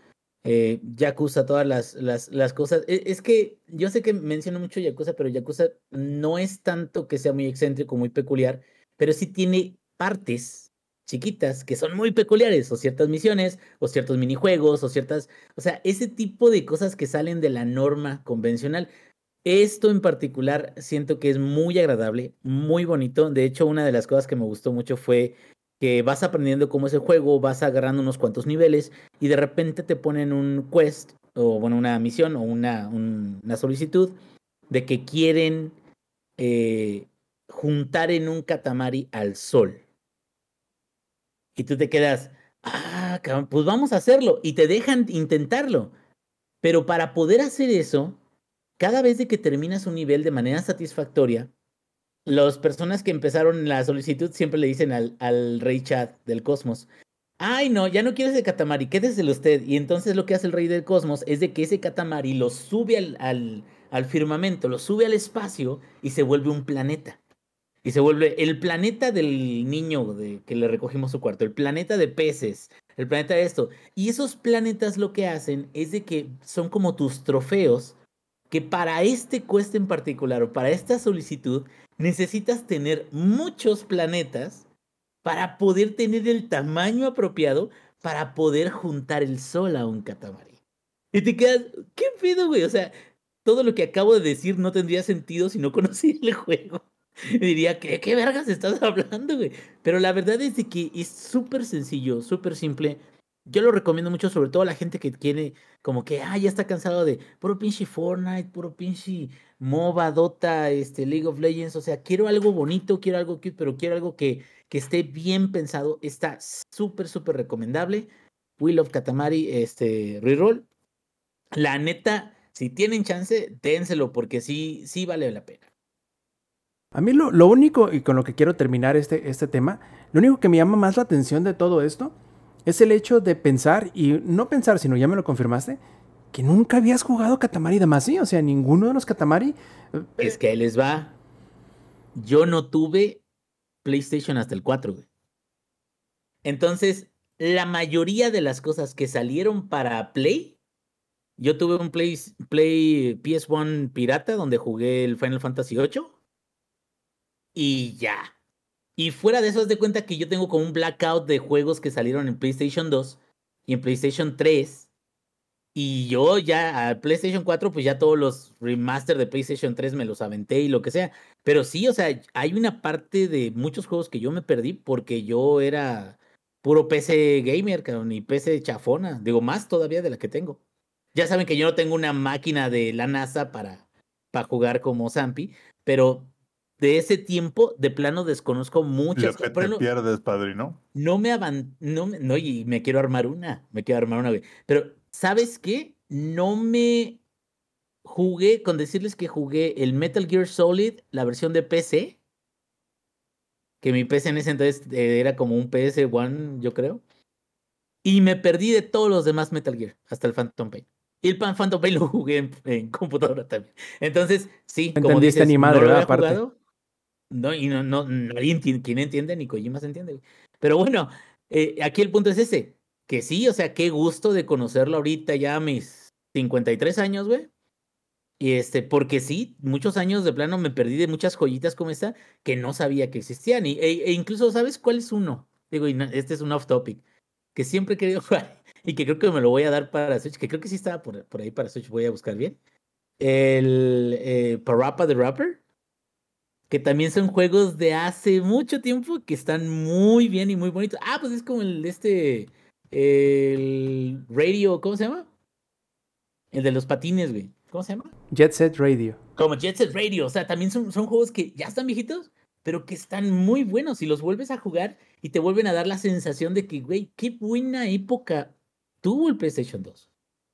eh, Yakuza, todas las, las, cosas. Es, es, que yo sé que menciono mucho Yakuza, pero Yakuza no es tanto que sea muy excéntrico, muy peculiar, pero sí tiene partes chiquitas que son muy peculiares, o ciertas misiones, o ciertos minijuegos, o ciertas, o sea, ese tipo de cosas que salen de la norma convencional. Esto en particular siento que es muy agradable, muy bonito. De hecho, una de las cosas que me gustó mucho fue que vas aprendiendo cómo es el juego, vas agarrando unos cuantos niveles y de repente te ponen un quest, o bueno, una misión o una, una solicitud de que quieren eh, juntar en un katamari al sol. Y tú te quedas, ah, pues vamos a hacerlo. Y te dejan intentarlo. Pero para poder hacer eso, cada vez de que terminas un nivel de manera satisfactoria, las personas que empezaron la solicitud siempre le dicen al, al rey chat del cosmos, ay no, ya no quieres el catamari, quédeselo usted. Y entonces lo que hace el rey del cosmos es de que ese catamari lo sube al, al, al firmamento, lo sube al espacio y se vuelve un planeta. Y se vuelve el planeta del niño de, que le recogimos su cuarto, el planeta de peces, el planeta de esto. Y esos planetas lo que hacen es de que son como tus trofeos, que para este cuesta en particular o para esta solicitud necesitas tener muchos planetas para poder tener el tamaño apropiado para poder juntar el sol a un catamarí. Y te quedas, ¿qué pedo, güey? O sea, todo lo que acabo de decir no tendría sentido si no conocía el juego. *laughs* Diría, ¿qué, qué vergas estás hablando, güey? Pero la verdad es de que es súper sencillo, súper simple. Yo lo recomiendo mucho, sobre todo a la gente que quiere, como que, ah, ya está cansado de puro pinche Fortnite, puro pinche MOBA, Dota, este, League of Legends. O sea, quiero algo bonito, quiero algo cute, pero quiero algo que, que esté bien pensado. Está súper, súper recomendable. Will of Katamari, este, reroll. La neta, si tienen chance, dénselo, porque sí, sí vale la pena. A mí lo, único, y con lo que quiero terminar este, este tema, lo único que me llama más la atención de todo esto es el hecho de pensar, y no pensar, sino ya me lo confirmaste, que nunca habías jugado Katamari Damacy, o sea, ninguno de los Katamari. Eh, es que ahí les va. Yo no tuve PlayStation hasta el 4, güey. Entonces, la mayoría de las cosas que salieron para Play Yo tuve un Play, Play PS1 pirata donde jugué el Final Fantasy VIII. Y ya. Y fuera de eso, haz de cuenta que yo tengo como un blackout de juegos que salieron en PlayStation 2 y en PlayStation 3. Y yo ya al PlayStation 4, pues ya todos los remaster de PlayStation 3 me los aventé y lo que sea. Pero sí, o sea, hay una parte de muchos juegos que yo me perdí porque yo era puro PC gamer, cabrón, y PC chafona. Digo, más todavía de la que tengo. Ya saben que yo no tengo una máquina de la NASA para, para jugar como Zampi, pero de ese tiempo, de plano desconozco muchas cosas. Te no, pierdes, padrino. No me aban no, no, y me quiero armar una, me quiero armar una, güey. Pero, ¿sabes qué? No me jugué, con decirles que jugué el Metal Gear Solid, la versión de PC, que mi PC en ese entonces eh, era como un PS1, yo creo. Y me perdí de todos los demás Metal Gear, hasta el Phantom Pain. Y el Pan Phantom Pain lo jugué en, computadora también. Entonces, sí, como dices, animado, no lo Jugado, no, y no, no, nadie ¿quién entiende? Ni Kojima se entiende. Pero bueno, eh, aquí el punto es ese, que sí, o sea, qué gusto de conocerlo ahorita ya a mis 53 años, güey. Y este, porque sí, muchos años de plano me perdí de muchas joyitas como esta que no sabía que existían. Y, e, e incluso, ¿sabes cuál es uno? Digo, y este es un off topic, que siempre he querido *laughs* jugar y que creo que me lo voy a dar para Switch, que creo que sí estaba por, por ahí para Switch, voy a buscar bien. El eh, Parappa the Rapper que también son juegos de hace mucho tiempo que están muy bien y muy bonitos. Ah, pues es como el de este, el Radio, ¿cómo se llama? El de los patines, güey. ¿Cómo se llama? Jet Set Radio. Como Jet Set Radio, o sea, también son, son juegos que ya están viejitos, pero que están muy buenos y los vuelves a jugar y te vuelven a dar la sensación de que, güey, qué buena época tuvo el PlayStation 2.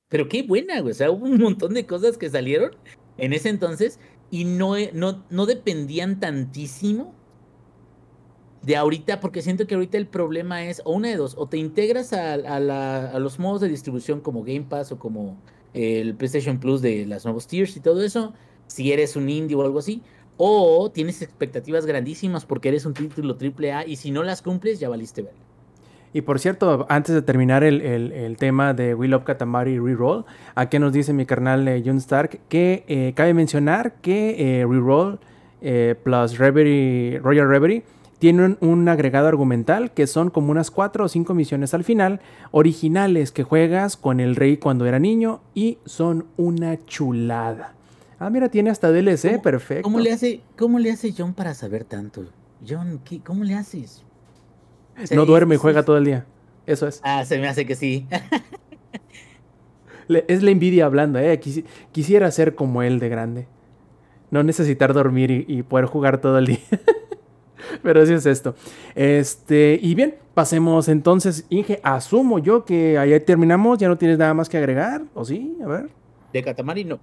Pero qué buena, güey. O sea, hubo un montón de cosas que salieron en ese entonces y no, no, no dependían tantísimo de ahorita, porque siento que ahorita el problema es, o una de dos, o te integras a, a, los modos de distribución como Game Pass o como el PlayStation Plus de las nuevos tiers y todo eso, si eres un indie o algo así, o tienes expectativas grandísimas porque eres un título AAA y si no las cumples ya valiste ver. Y por cierto, antes de terminar el, tema de We Love Katamari Reroll, aquí nos dice mi carnal eh, Stark que eh, cabe mencionar que eh, Reroll plus Royal Reverie tienen un agregado argumental que son como unas 4 o 5 misiones al final, originales que juegas con el rey cuando era niño y son una chulada. Ah, mira, tiene hasta DLC, perfecto. ¿cómo le, hace, ¿Cómo le hace John para saber tanto? John, ¿cómo le haces? No duerme y juega todo el día. Eso es. Ah, se me hace que sí. *laughs* es la envidia hablando, ¿eh? quisiera ser como él de grande. No necesitar dormir y, poder jugar todo el día. *laughs* Pero así es esto. Este, y bien, pasemos entonces, Inge, asumo yo que ahí terminamos, ya no tienes nada más que agregar, ¿o sí? A ver. De Katamari no.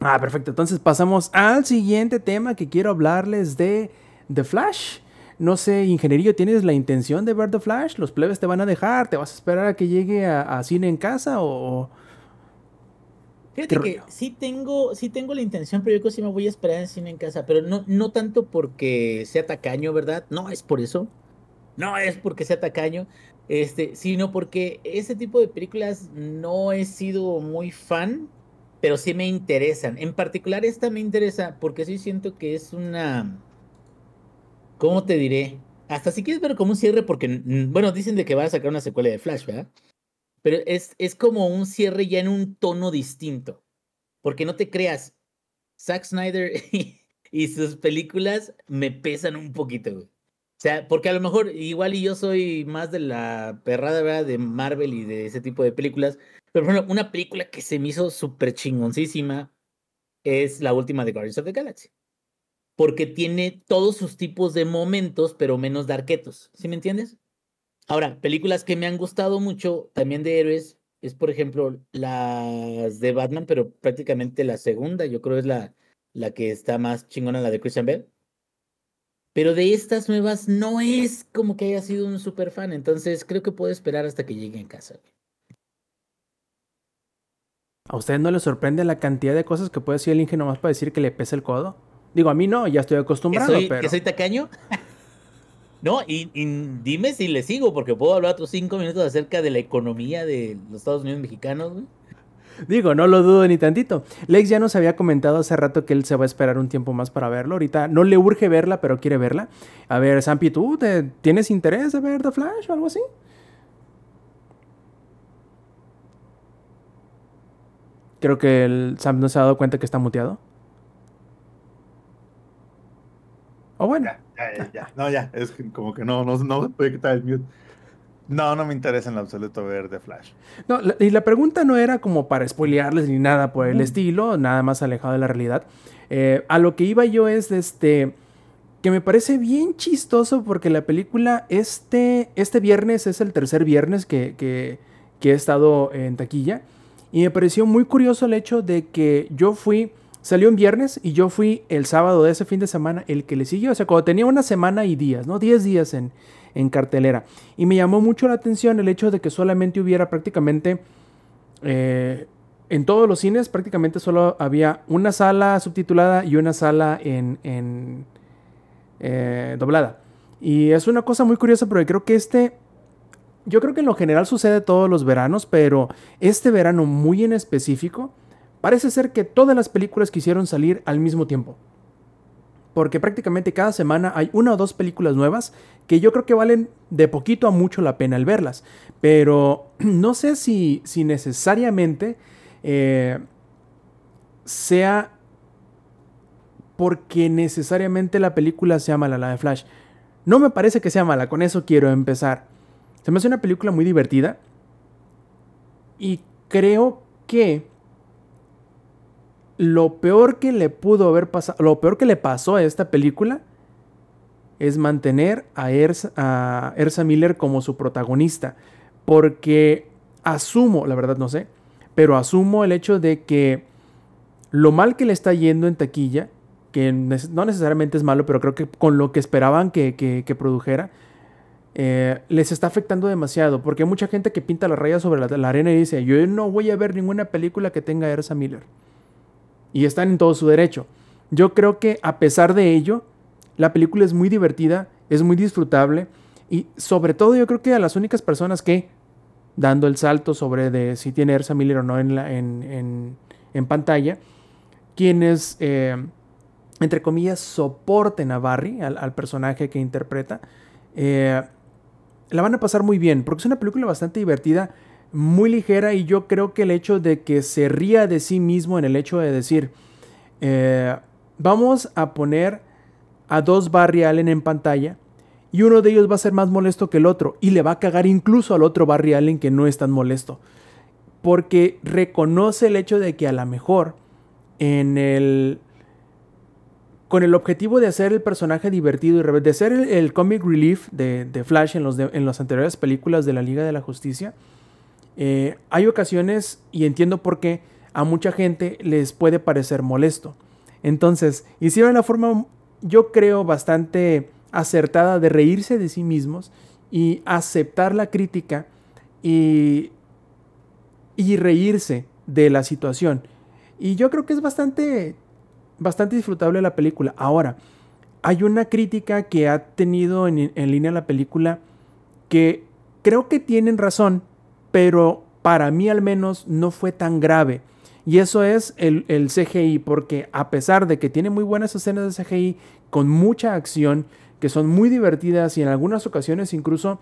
Ah, perfecto. Entonces pasamos al siguiente tema que quiero hablarles de The Flash. No sé, ingeniería, ¿tienes la intención de ver The Flash? ¿Los plebes te van a dejar? ¿Te vas a esperar a que llegue a, cine en casa o...? Fíjate que sí tengo, sí tengo la intención, pero yo creo que sí me voy a esperar en cine en casa, pero no, no tanto porque sea tacaño, ¿verdad? No es por eso. No es porque sea tacaño, este, sino porque ese tipo de películas no he sido muy fan, pero sí me interesan. En particular esta me interesa porque sí siento que es una ¿Cómo te diré? Hasta si quieres ver como un cierre, porque, bueno, dicen de que va a sacar una secuela de Flash, ¿verdad? Pero es, es como un cierre ya en un tono distinto. Porque no te creas, Zack Snyder *laughs* y, sus películas me pesan un poquito, güey. O sea, porque a lo mejor igual y yo soy más de la perrada, ¿verdad? De Marvel y de ese tipo de películas. Pero bueno, una película que se me hizo súper chingoncísima es la última de Guardians of the Galaxy porque tiene todos sus tipos de momentos, pero menos darquetos. ¿Sí me entiendes? Ahora, películas que me han gustado mucho, también de héroes, es por ejemplo las de Batman, pero prácticamente la segunda, yo creo es la, la que está más chingona, la de Christian Bale. Pero de estas nuevas no es como que haya sido un super fan, entonces creo que puedo esperar hasta que llegue en casa. ¿A usted no le sorprende la cantidad de cosas que puede decir el Inge nomás para decir que le pesa el codo? Digo, a mí no, ya estoy acostumbrado, ¿Que soy, pero... ¿Que soy tacaño? *laughs* no, y, dime si le sigo, porque puedo hablar otros cinco minutos acerca de la economía de los Estados Unidos mexicanos, güey. Digo, no lo dudo ni tantito. Lex ya nos había comentado hace rato que él se va a esperar un tiempo más para verlo. Ahorita no le urge verla, pero quiere verla. A ver, Sampi, ¿tú te- tienes interés de ver The Flash o algo así? Creo que el Sam no se ha dado cuenta que está muteado. O bueno, Ya, ya, ya. No, ya. Es como que no, no, no puede quitar el mute. No, no me interesa en lo absoluto ver The Flash. No, la- y la pregunta no era como para spoilearles ni nada por el estilo, nada más alejado de la realidad. Eh, a lo que iba yo es de este que me parece bien chistoso porque la película este, este viernes es el tercer viernes que, que, que he estado en taquilla y me pareció muy curioso el hecho de que yo fui, salió un viernes y yo fui el sábado de ese fin de semana el que le siguió, o sea, cuando tenía una semana y días, ¿no? 10 días en, en cartelera. Y me llamó mucho la atención el hecho de que solamente hubiera prácticamente eh, en todos los cines prácticamente solo había una sala subtitulada y una sala en, en, eh, doblada. Y es una cosa muy curiosa porque creo que este, yo creo que en lo general sucede todos los veranos, pero este verano muy en específico, parece ser que todas las películas quisieron salir al mismo tiempo. Porque prácticamente cada semana hay una o dos películas nuevas que yo creo que valen de poquito a mucho la pena el verlas. Pero *clears throat* no sé si, si necesariamente eh, sea porque necesariamente la película sea mala, la de Flash. No me parece que sea mala, con eso quiero empezar. Se me hace una película muy divertida. Y creo que lo peor que le pudo haber pasado, lo peor que le pasó a esta película es mantener a Ersa, Miller como su protagonista. Porque asumo, la verdad no sé, pero asumo el hecho de que lo mal que le está yendo en taquilla, que no necesariamente es malo, pero creo que con lo que esperaban que, produjera, eh, les está afectando demasiado. Porque hay mucha gente que pinta la raya sobre la, arena y dice, yo no voy a ver ninguna película que tenga Ersa Miller. Y están en todo su derecho. Yo creo que a pesar de ello, la película es muy divertida, es muy disfrutable y sobre todo yo creo que a las únicas personas que, dando el salto sobre de si tiene Ersa Miller o no en, la, en, en- pantalla, quienes, eh, entre comillas, soporten a Barry, al, al personaje que interpreta, eh, la van a pasar muy bien, porque es una película bastante divertida, muy ligera y yo creo que el hecho de que se ría de sí mismo en el hecho de decir, eh, vamos a poner a dos Barry Allen en pantalla y uno de ellos va a ser más molesto que el otro y le va a cagar incluso al otro Barry Allen que no es tan molesto. Porque reconoce el hecho de que a lo mejor en el... Con el objetivo de hacer el personaje divertido y de ser el, comic relief de, Flash en, los en las anteriores películas de la Liga de la Justicia, eh, hay ocasiones, y entiendo por qué, a mucha gente les puede parecer molesto. Entonces, hicieron la forma, yo creo, bastante acertada de reírse de sí mismos y aceptar la crítica y, y reírse de la situación. Y yo creo que es bastante, bastante disfrutable la película. Ahora, hay una crítica que ha tenido en, en línea la película que creo que tienen razón, pero para mí al menos no fue tan grave. Y eso es el, el CGI, porque a pesar de que tiene muy buenas escenas de CGI, con mucha acción, que son muy divertidas y en algunas ocasiones incluso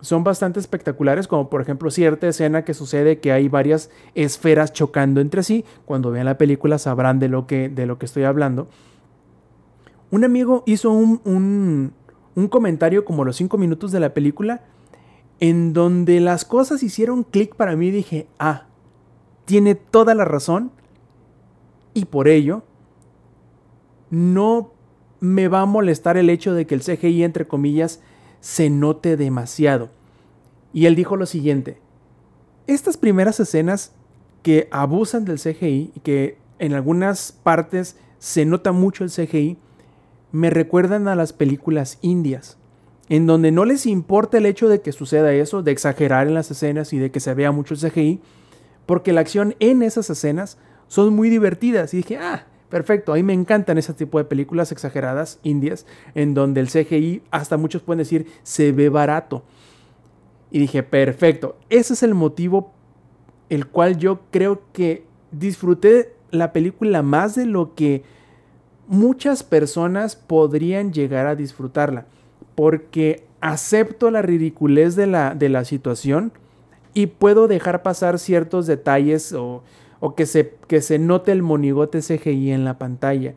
son bastante espectaculares, como por ejemplo cierta escena que sucede que hay varias esferas chocando entre sí. Cuando vean la película sabrán de lo que, de lo que estoy hablando. Un amigo hizo un, un, un comentario como los cinco minutos de la película en donde las cosas hicieron clic para mí. Dije, ah, tiene toda la razón y por ello no me va a molestar el hecho de que el CGI, entre comillas, se note demasiado. Y él dijo lo siguiente, estas primeras escenas que abusan del CGI y que en algunas partes se nota mucho el CGI, me recuerdan a las películas indias, en donde no les importa el hecho de que suceda eso, de exagerar en las escenas y de que se vea mucho el CGI, porque la acción en esas escenas son muy divertidas. Y dije, ah, perfecto, a mí me encantan ese tipo de películas exageradas indias, en donde el CGI, hasta muchos pueden decir, se ve barato. Y dije, perfecto, ese es el motivo el cual yo creo que disfruté la película más de lo que muchas personas podrían llegar a disfrutarla. Porque acepto la ridiculez de la, de la situación y puedo dejar pasar ciertos detalles o, o que, se, que se note el monigote CGI en la pantalla.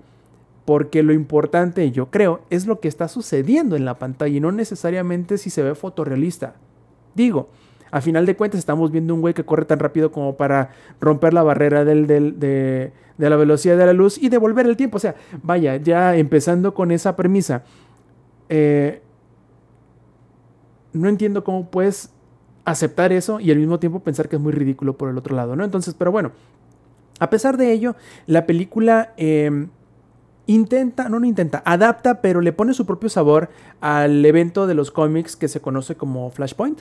Porque lo importante, yo creo, es lo que está sucediendo en la pantalla y no necesariamente si se ve fotorrealista. Digo, a final de cuentas estamos viendo un güey que corre tan rápido como para romper la barrera del, de, la velocidad de la luz y devolver el tiempo. O sea, vaya, ya empezando con esa premisa, eh, no entiendo cómo puedes aceptar eso y al mismo tiempo pensar que es muy ridículo por el otro lado, ¿no? Entonces, pero bueno, a pesar de ello, la película... Em, intenta, no, no intenta, adapta, pero le pone su propio sabor al evento de los cómics que se conoce como Flashpoint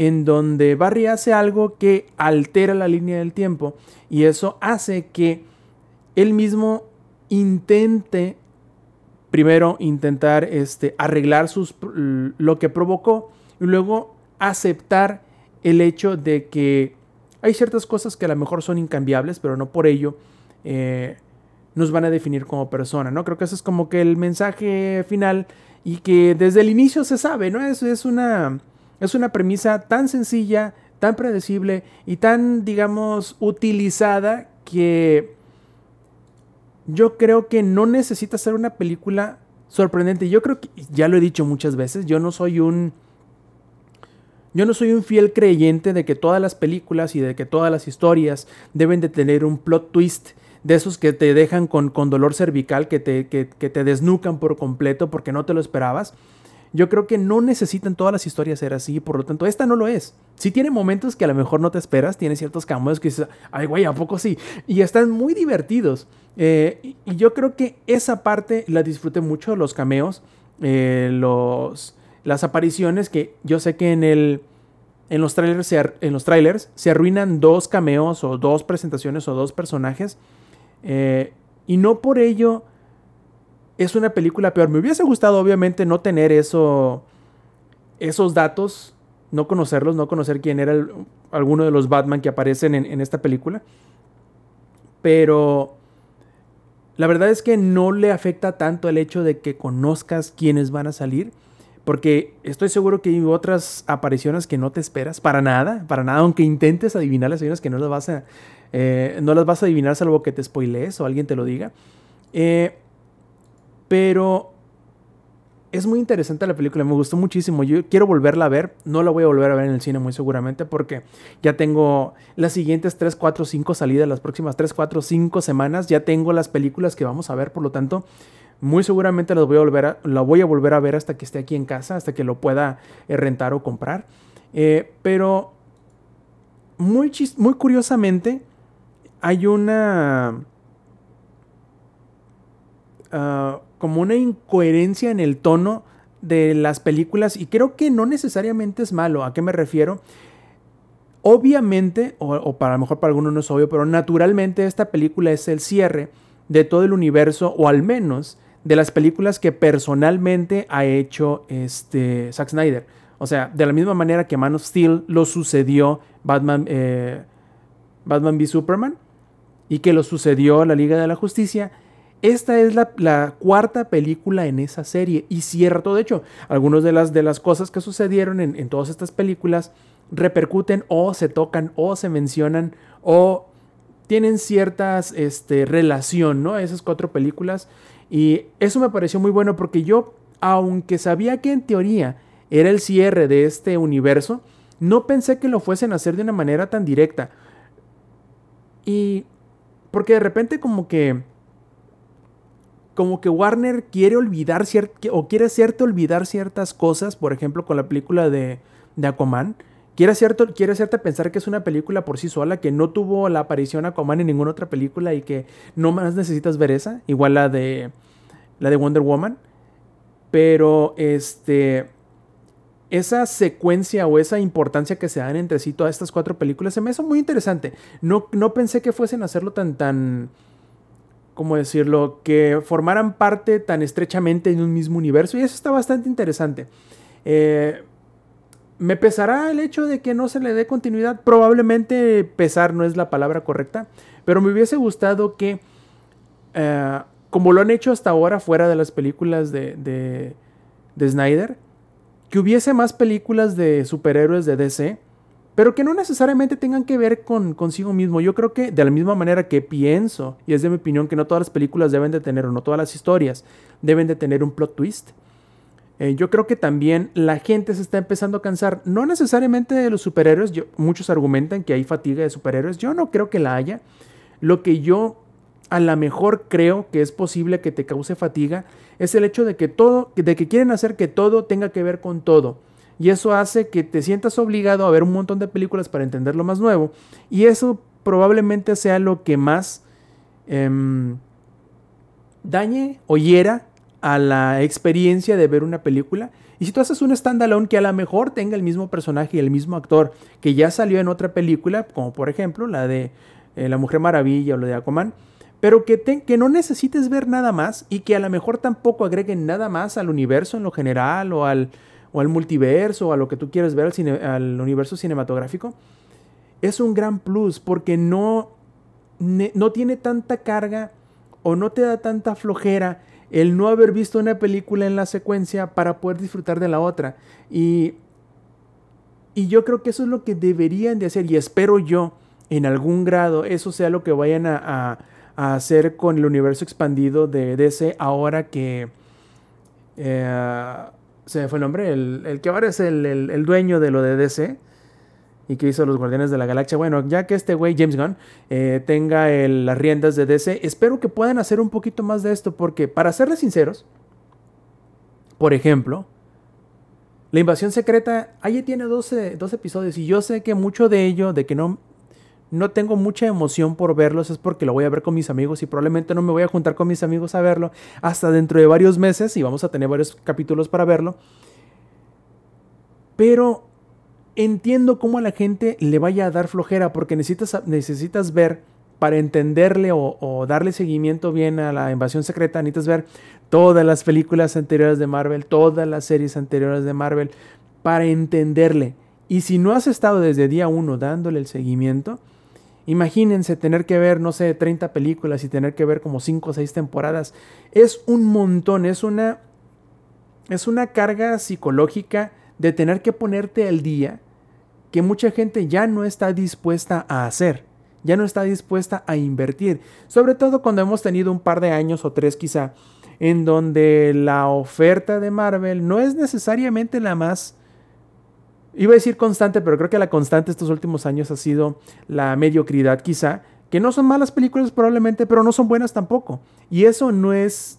en donde Barry hace algo que altera la línea del tiempo y eso hace que él mismo intente primero intentar este, arreglar sus, lo que provocó y luego aceptar el hecho de que hay ciertas cosas que a lo mejor son incambiables, pero no por ello eh, nos van a definir como persona, ¿no? Creo que ese es como que el mensaje final y que desde el inicio se sabe, ¿no? Eso es una es una premisa tan sencilla, tan predecible y tan, digamos, utilizada que yo creo que no necesita ser una película sorprendente. Yo creo que, ya lo he dicho muchas veces, yo no soy un... Yo no soy un fiel creyente de que todas las películas y de que todas las historias deben de tener un plot twist de esos que te dejan con, con dolor cervical, que te, que te desnucan por completo porque no te lo esperabas. Yo creo que no necesitan todas las historias ser así, por lo tanto, esta no lo es. Sí tiene momentos que a lo mejor no te esperas, tiene ciertos cameos que dices, ay, güey, ¿a poco sí? Y están muy divertidos. Eh, y, yo creo que esa parte la disfruté mucho, los cameos, eh, los, las apariciones, que yo sé que en el... En los, trailers se, en los trailers se arruinan dos cameos o dos presentaciones o dos personajes. Eh, y no por ello es una película peor. Me hubiese gustado, obviamente, no tener eso, esos datos, no conocerlos, no conocer quién era alguno de los Batman que aparecen en, esta película. Pero la verdad es que no le afecta tanto el hecho de que conozcas quiénes van a salir. Porque estoy seguro que hay otras apariciones que no te esperas para nada, para nada, aunque intentes adivinarlas, hay unas que no las vas a, eh, no las vas a adivinar salvo que te spoilees o alguien te lo diga. Eh, pero es muy interesante la película, me gustó muchísimo. Yo quiero volverla a ver, no la voy a volver a ver en el cine muy seguramente porque ya tengo las siguientes 3, 4, 5 salidas, las próximas 3, 4, 5 semanas, ya tengo las películas que vamos a ver, por lo tanto, muy seguramente las voy a volver la voy a volver a ver hasta que esté aquí en casa, hasta que lo pueda eh, rentar o comprar. Eh, pero muy, muy curiosamente, hay una... Ah, como una incoherencia en el tono de las películas y creo que no necesariamente es malo. ¿A qué me refiero? Obviamente, o, para lo mejor para algunos no es obvio, pero naturalmente esta película es el cierre de todo el universo, o al menos de las películas que personalmente ha hecho este Zack Snyder. O sea, de la misma manera que Man of Steel lo sucedió Batman, eh, Batman v Superman y que lo sucedió la Liga de la Justicia, esta es la, cuarta película en esa serie y cierto, de hecho, algunas de las, de las cosas que sucedieron en, todas estas películas repercuten o se tocan o se mencionan o tienen ciertas este, relación, ¿no? Esas cuatro películas. Y eso me pareció muy bueno porque yo, aunque sabía que en teoría era el cierre de este universo, no pensé que lo fuesen a hacer de una manera tan directa. Y porque de repente como que como que Warner quiere olvidar o quiere hacerte olvidar ciertas cosas, por ejemplo, con la película de, de Aquaman. Quiere, quiere hacerte pensar que es una película por sí sola, que no tuvo la aparición Aquaman en ninguna otra película y que no más necesitas ver esa, igual la de la de Wonder Woman. Pero este esa secuencia o esa importancia que se dan entre sí todas estas cuatro películas se me hizo muy interesante. No, no pensé que fuesen a hacerlo tan tan ¿cómo decirlo?, que formaran parte tan estrechamente en un mismo universo y eso está bastante interesante. Eh, ¿Me pesará el hecho de que no se le dé continuidad? Probablemente pesar no es la palabra correcta, pero me hubiese gustado que, eh, como lo han hecho hasta ahora fuera de las películas de, de, de Snyder, que hubiese más películas de superhéroes de DC, pero que no necesariamente tengan que ver con consigo mismo. Yo creo que de la misma manera que pienso, y es de mi opinión que no todas las películas deben de tener, o no todas las historias deben de tener un plot twist. Eh, yo creo que también la gente se está empezando a cansar, no necesariamente de los superhéroes, muchos argumentan que hay fatiga de superhéroes, yo no creo que la haya. Lo que yo a lo mejor creo que es posible que te cause fatiga es el hecho de que todo, de que quieren hacer que todo tenga que ver con todo. Y eso hace que te sientas obligado a ver un montón de películas para entender lo más nuevo. Y eso probablemente sea lo que más em, dañe o hiera a la experiencia de ver una película. Y si tú haces un standalone que a lo mejor tenga el mismo personaje y el mismo actor que ya salió en otra película, como por ejemplo la de eh, La Mujer Maravilla o la de Aquaman, pero que, que no necesites ver nada más y que a lo mejor tampoco agreguen nada más al universo en lo general o al, o al multiverso o a lo que tú quieres ver al, universo cinematográfico, es un gran plus porque no, no tiene tanta carga o no te da tanta flojera el no haber visto una película en la secuencia para poder disfrutar de la otra. Y, y yo creo que eso es lo que deberían de hacer y espero yo en algún grado eso sea lo que vayan a, a, hacer con el universo expandido de DC ahora que... Eh, se me fue el nombre, el, el que ahora es el, el, el, dueño de lo de DC y que hizo los Guardianes de la Galaxia. Bueno, ya que este güey, James Gunn, eh, tenga las riendas de DC, espero que puedan hacer un poquito más de esto, porque para serles sinceros, por ejemplo, la invasión secreta, ahí tiene 12, 12 episodios y yo sé que mucho de ello, de que no, no tengo mucha emoción por verlos, es porque lo voy a ver con mis amigos y probablemente no me voy a juntar con mis amigos a verlo hasta dentro de varios meses y vamos a tener varios capítulos para verlo. Pero entiendo cómo a la gente le vaya a dar flojera porque necesitas, necesitas ver para entenderle o, o, darle seguimiento bien a la invasión secreta, necesitas ver todas las películas anteriores de Marvel, todas las series anteriores de Marvel, para entenderle. Y si no has estado desde día uno dándole el seguimiento, imagínense tener que ver, no sé, 30 películas y tener que ver como 5 o 6 temporadas. Es un montón, es una, es una carga psicológica de tener que ponerte al día que mucha gente ya no está dispuesta a hacer, ya no está dispuesta a invertir, sobre todo cuando hemos tenido un par de años o tres quizá, en donde la oferta de Marvel no es necesariamente la más, iba a decir constante, pero creo que la constante estos últimos años ha sido la mediocridad quizá, que no son malas películas probablemente, pero no son buenas tampoco. Y eso no es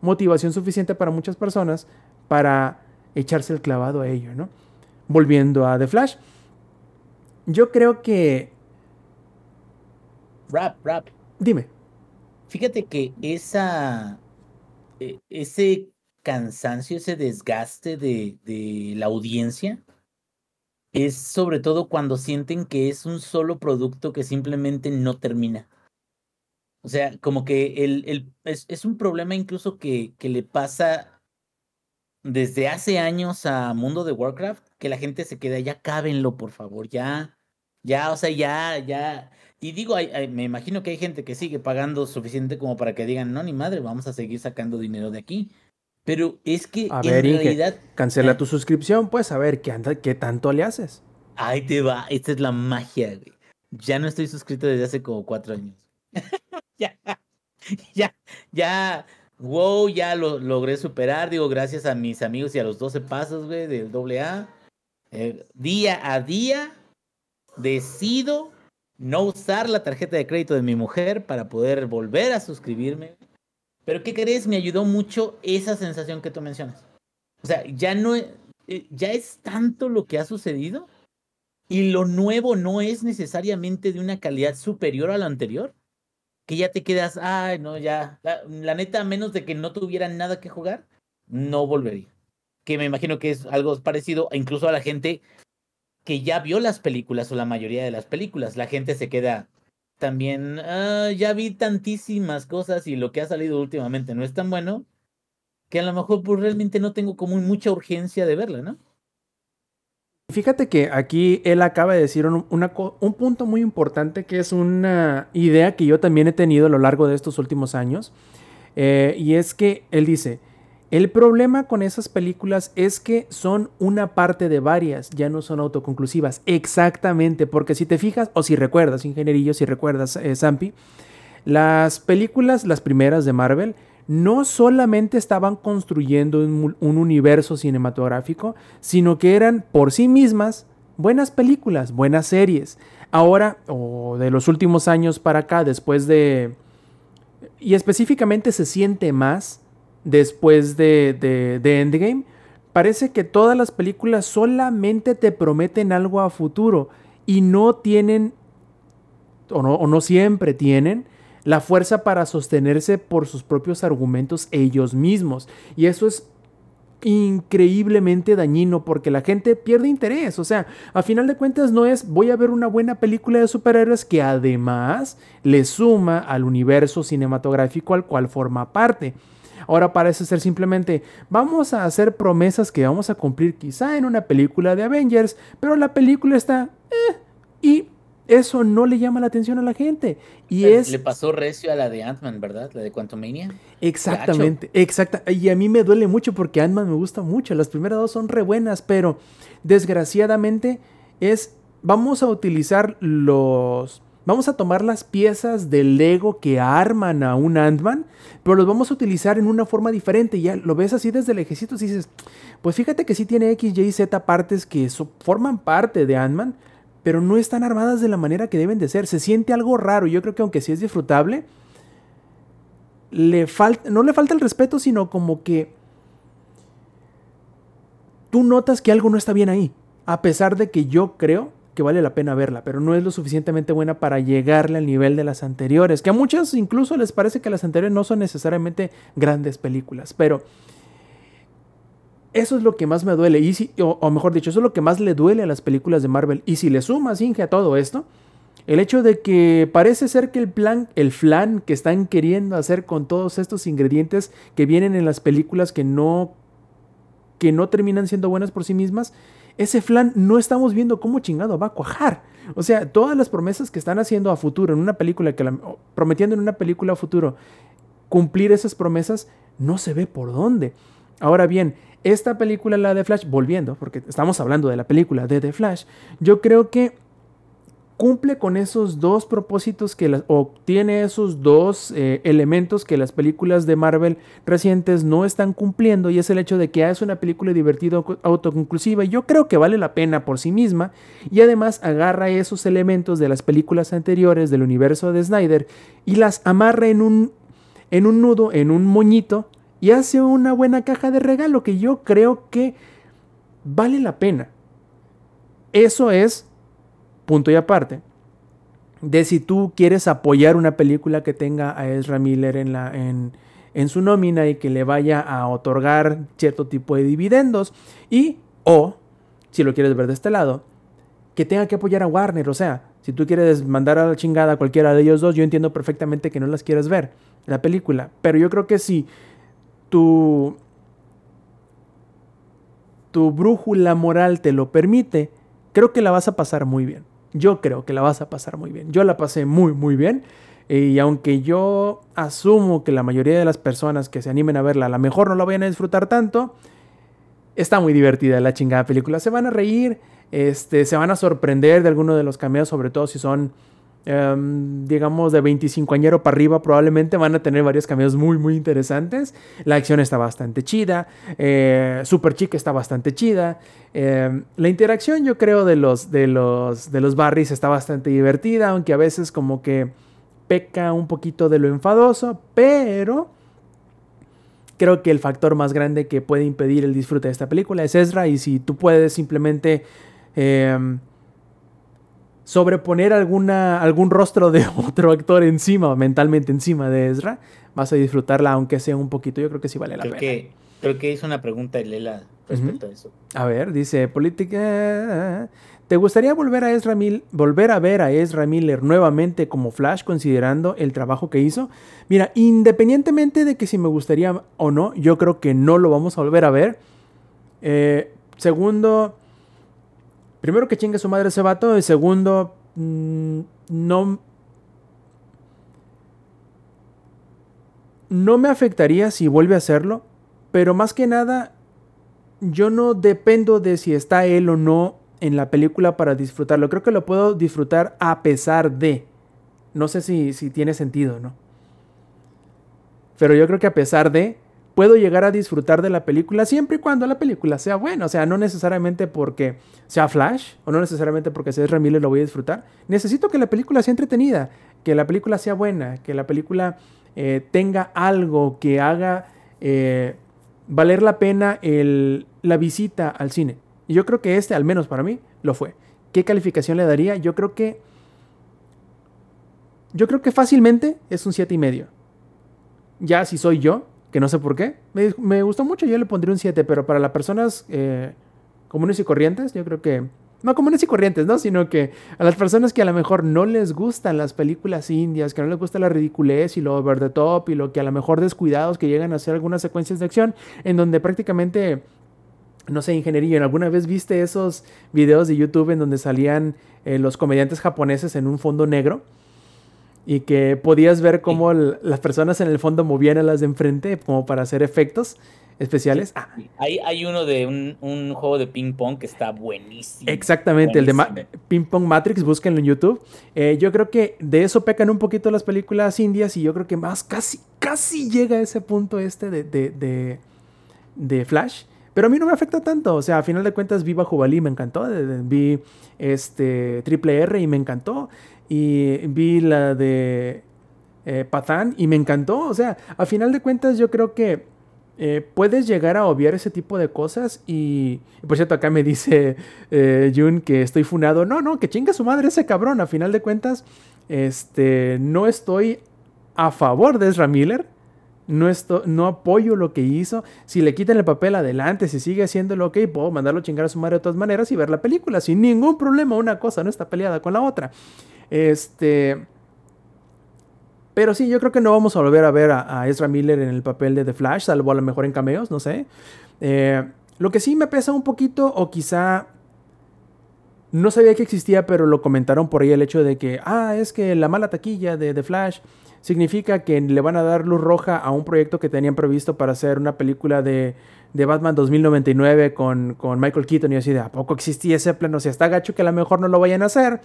motivación suficiente para muchas personas para echarse el clavado a ello, ¿no? Volviendo a The Flash, yo creo que... Rap, rap. Dime. Fíjate que esa... E, ese cansancio, ese desgaste de, de la audiencia es sobre todo cuando sienten que es un solo producto que simplemente no termina. O sea, como que el, el, es, es un problema incluso que, que le pasa desde hace años a Mundo de Warcraft que la gente se queda, ya cábenlo, por favor, ya, ya, o sea, ya, ya. Y digo, hay, hay, me imagino que hay gente que sigue pagando suficiente como para que digan, no, ni madre, vamos a seguir sacando dinero de aquí. Pero es que a en ver, Inge, realidad. cancela tu suscripción, pues a ver, ¿qué, anda, ¿qué tanto le haces? Ahí te va, esta es la magia, güey. Ya no estoy suscrito desde hace como cuatro años. *laughs* ya, ya, ya Wow, ya lo logré superar, digo, gracias a mis amigos y a los 12 pasos, güey, del AA. Eh, día a día decido no usar la tarjeta de crédito de mi mujer para poder volver a suscribirme. Pero ¿qué crees? Me ayudó mucho esa sensación que tú mencionas. O sea, ya no, eh, ya es tanto lo que ha sucedido y lo nuevo no es necesariamente de una calidad superior a lo anterior que ya te quedas, ay, no, ya, la, la, neta, a menos de que no tuvieran nada que jugar, no volvería. Que me imagino que es algo parecido incluso a la gente que ya vio las películas o la mayoría de las películas. La gente se queda también, ah, ya vi tantísimas cosas y lo que ha salido últimamente no es tan bueno, que a lo mejor pues realmente no tengo como mucha urgencia de verla, ¿no? Fíjate que aquí él acaba de decir un, un punto muy importante que es una idea que yo también he tenido a lo largo de estos últimos años. Eh, y es que él dice, el problema con esas películas es que son una parte de varias, ya no son autoconclusivas. Exactamente, porque si te fijas, o si recuerdas, ingenierillo, si recuerdas, eh, Zampi, las películas, las primeras de Marvel, no solamente estaban construyendo un, universo cinematográfico, sino que eran por sí mismas buenas películas, buenas series. Ahora, o de los últimos años para acá, después de... Y específicamente se siente más después de, de, de Endgame, parece que todas las películas solamente te prometen algo a futuro y no tienen, o no, o no siempre tienen, la fuerza para sostenerse por sus propios argumentos ellos mismos. Y eso es increíblemente dañino porque la gente pierde interés. O sea, a final de cuentas no es voy a ver una buena película de superhéroes que además le suma al universo cinematográfico al cual forma parte. Ahora parece ser simplemente vamos a hacer promesas que vamos a cumplir quizá en una película de Avengers, pero la película está... eh, y eso no le llama la atención a la gente. Y Le- es... Le pasó recio a la de Ant-Man, ¿verdad? La de Quantumania. Exactamente, exacta. Y a mí me duele mucho porque Ant-Man me gusta mucho. Las primeras dos son re buenas, pero desgraciadamente es. Vamos a utilizar los. Vamos a tomar las piezas del Lego que arman a un Ant-Man, pero los vamos a utilizar en una forma diferente. Ya lo ves así desde lejecitos y dices, pues fíjate que sí tiene X, Y, Z partes que forman parte de Ant-Man, pero no están armadas de la manera que deben de ser. Se siente algo raro. Yo creo que aunque sí es disfrutable, le no le falta el respeto, sino como que tú notas que algo no está bien ahí, a pesar de que yo creo que vale la pena verla, pero no es lo suficientemente buena para llegarle al nivel de las anteriores, que a muchos incluso les parece que las anteriores no son necesariamente grandes películas, pero eso es lo que más me duele, y si, o, o mejor dicho, eso es lo que más le duele a las películas de Marvel, y si le sumas, Inge, a todo esto, el hecho de que parece ser que el plan, el flan que están queriendo hacer con todos estos ingredientes que vienen en las películas que no que no terminan siendo buenas por sí mismas, ese flan no estamos viendo cómo chingado va a cuajar. O sea, todas las promesas que están haciendo a futuro en una película que la- prometiendo en una película a futuro cumplir esas promesas no se ve por dónde. Ahora bien, esta película la de Flash volviendo, porque estamos hablando de la película de The Flash, yo creo que cumple con esos dos propósitos que las, o tiene esos dos eh, elementos que las películas de Marvel recientes no están cumpliendo y es el hecho de que es una película divertida auto- autoconclusiva y yo creo que vale la pena por sí misma y además agarra esos elementos de las películas anteriores del universo de Snyder y las amarra en un en un nudo, en un moñito y hace una buena caja de regalo que yo creo que vale la pena. Eso es punto y aparte, de si tú quieres apoyar una película que tenga a Ezra Miller en, la, en, en su nómina y que le vaya a otorgar cierto tipo de dividendos, y o, si lo quieres ver de este lado, que tenga que apoyar a Warner, o sea, si tú quieres mandar a la chingada a cualquiera de ellos dos, yo entiendo perfectamente que no las quieres ver, la película, pero yo creo que si tu, tu brújula moral te lo permite, creo que la vas a pasar muy bien. Yo creo que la vas a pasar muy bien. Yo la pasé muy, muy bien. Y aunque yo asumo que la mayoría de las personas que se animen a verla a lo mejor no la vayan a disfrutar tanto, está muy divertida la chingada película. Se van a reír, este, se van a sorprender de alguno de los cameos, sobre todo si son, em, digamos, de 25 añero para arriba, probablemente van a tener varios cameos muy, muy interesantes. La acción está bastante chida, eh, Super Chica está bastante chida. eh, la interacción, yo creo, de los, de los, de los está bastante divertida, aunque a veces como que peca un poquito de lo enfadoso, pero creo que el factor más grande que puede impedir el disfrute de esta película es Ezra y si tú puedes simplemente eh, sobreponer alguna, algún rostro de *laughs* otro actor encima, mentalmente encima de Ezra, vas a disfrutarla aunque sea un poquito, yo creo que sí vale la Creo pena. que, creo que hizo una pregunta Lela respecto a eso. A ver, dice política. ¿Te gustaría volver a Ezra Mil- volver a ver a Ezra Miller nuevamente como Flash considerando el trabajo que hizo? Mira, independientemente de que si me gustaría o no, yo creo que no lo vamos a volver a ver. Eh, segundo, primero que chingue su madre ese vato, y segundo, mm, no... No me afectaría si vuelve a hacerlo, pero más que nada, yo no dependo de si está él o no en la película para disfrutarlo. Creo que lo puedo disfrutar a pesar de. No sé si, si tiene sentido, ¿no? Pero yo creo que a pesar de, puedo llegar a disfrutar de la película siempre y cuando la película sea buena. O sea, no necesariamente porque sea Flash o no necesariamente porque sea Ezra lo voy a disfrutar. Necesito que la película sea entretenida, que la película sea buena, que la película eh, tenga algo que haga eh, valer la pena la visita al cine. Y yo creo que este, al menos para mí, lo fue. ¿Qué calificación le daría? Yo creo que. Yo creo que fácilmente es un 7 y medio. Ya si soy yo, que no sé por qué, me, gustó mucho, yo le pondría un 7, pero para las personas eh, comunes y corrientes, yo creo que. No comunes y corrientes, ¿no? Sino que a las personas que a lo mejor no les gustan las películas indias, que no les gusta la ridiculez y lo over the top y lo que a lo mejor descuidados que llegan a hacer algunas secuencias de acción en donde prácticamente no sé, ingeniería, ¿alguna vez viste esos videos de YouTube en donde salían eh, los comediantes japoneses en un fondo negro? Y que podías ver cómo las personas en el fondo movían a las de enfrente como para hacer efectos especiales. Ah. Hay, hay, uno de un, juego de ping pong que está buenísimo. Exactamente, el de Ping Pong Matrix, búsquenlo en YouTube. Eh, yo creo que de eso pecan un poquito las películas indias y yo creo que más casi, casi llega a ese punto este de, de, de Flash. Pero a mí no me afecta tanto. O sea, a final de cuentas vi Bajo me encantó. Vi este Triple R y me encantó. Y vi la de eh, Patán y me encantó. O sea, a final de cuentas yo creo que eh, puedes llegar a obviar ese tipo de cosas. Y, por cierto, acá me dice eh, Jun que estoy funado. No, no, que chinga su madre ese cabrón. A final de cuentas, este, no estoy a favor de Ezra Miller no, no apoyo lo que hizo. Si le quitan el papel adelante, si sigue haciendo ok, puedo mandarlo a chingar a su madre de todas maneras y ver la película sin ningún problema. Una cosa no está peleada con la otra. Este. Pero sí, yo creo que no vamos a volver a ver a, Ezra Miller en el papel de The Flash, salvo a lo mejor en cameos, no sé. Eh, lo que sí me pesa un poquito, o quizá no sabía que existía, pero lo comentaron por ahí el hecho de que, ah, es que la mala taquilla de The Flash significa que le van a dar luz roja a un proyecto que tenían previsto para hacer una película de, de Batman 2099 con, con, Michael Keaton y así de, ¿a poco existía ese plano? O sea, está gacho que a lo mejor no lo vayan a hacer,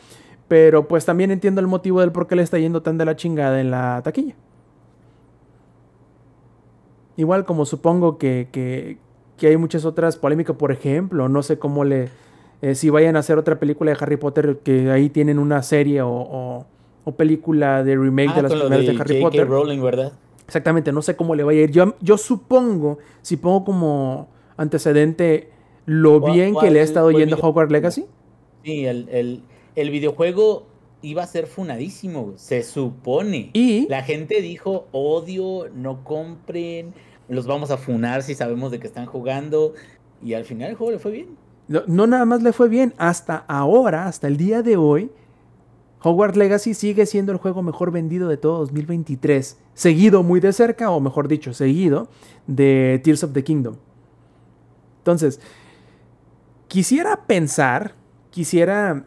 pero pues también entiendo el motivo del por qué le está yendo tan de la chingada en la taquilla. Igual como supongo que, que, que hay muchas otras polémicas, por ejemplo, no sé cómo le... Eh, si vayan a hacer otra película de Harry Potter, que ahí tienen una serie o o película de remake de ah, las primeras de, Harry Potter. Rowling, ¿verdad? Exactamente, no sé cómo le va a ir. Yo, yo supongo, si pongo como antecedente lo bien que le ha estado yendo a Hogwarts Legacy. Sí, el, videojuego iba a ser funadísimo, se supone. Y la gente dijo, odio, no compren, los vamos a funar si sabemos de que están jugando. Y al final el juego le fue bien. no nada más le fue bien, hasta ahora, hasta el día de hoy, Hogwarts Legacy sigue siendo el juego mejor vendido de todo 2023, seguido muy de cerca, o mejor dicho, seguido de Tears of the Kingdom. Entonces, quisiera pensar, quisiera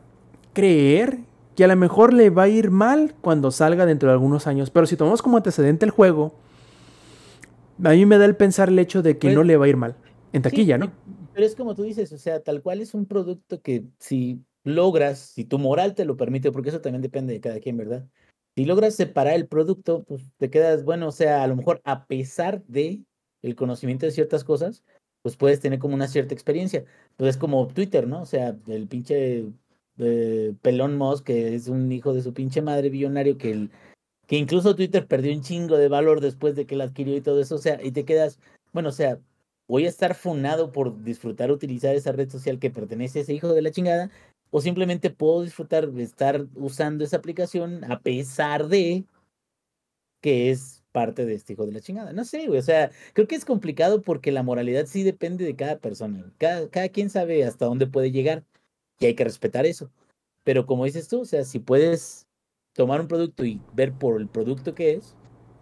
creer que a lo mejor le va a ir mal cuando salga dentro de algunos años, pero si tomamos como antecedente el juego, a mí me da el pensar el hecho de que pues no le va a ir mal. En taquilla, ¿no? Pero es como tú dices, o sea, tal cual es un producto que si logras, si tu moral te lo permite, porque eso también depende de cada quien, ¿verdad? Si logras separar el producto, pues te quedas, bueno, o sea, a lo mejor a pesar de el conocimiento de ciertas cosas, pues puedes tener como una cierta experiencia. Pues es como Twitter, ¿no? O sea, el pinche pelón Musk, que es un hijo de su pinche madre billonario, que, el, que incluso Twitter perdió un chingo de valor después de que la adquirió y todo eso, o sea, y te quedas, bueno, o sea, voy a estar funado por disfrutar utilizar esa red social que pertenece a ese hijo de la chingada, o simplemente puedo disfrutar de estar usando esa aplicación a pesar de que es parte de este hijo de la chingada. No sé, güey, o sea, creo que es complicado porque la moralidad sí depende de cada persona. Cada, cada quien sabe hasta dónde puede llegar y hay que respetar eso. Pero como dices tú, o sea, si puedes tomar un producto y ver por el producto que es,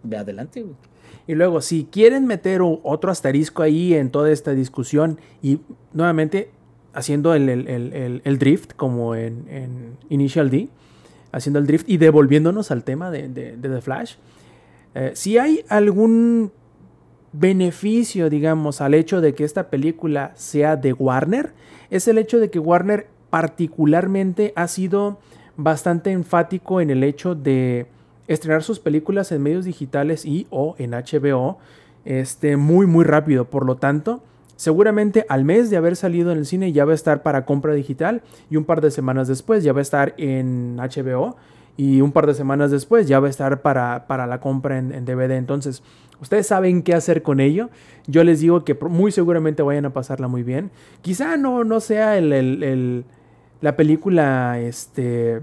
ve adelante, güey. Y luego, si quieren meter otro asterisco ahí en toda esta discusión, y nuevamente haciendo el, el- el- el drift como en, en Initial D, haciendo el drift y devolviéndonos al tema de, de- de The Flash. Eh, si hay algún beneficio, digamos, al hecho de que esta película sea de Warner, es el hecho de que Warner particularmente ha sido bastante enfático en el hecho de estrenar sus películas en medios digitales y o en HBO este, muy muy rápido. Por lo tanto, seguramente al mes de haber salido en el cine ya va a estar para compra digital y un par de semanas después ya va a estar en HBO y un par de semanas después ya va a estar para, para la compra en, DVD. Entonces, ustedes saben qué hacer con ello. Yo les digo que muy seguramente vayan a pasarla muy bien. Quizá no, no sea el- la película este,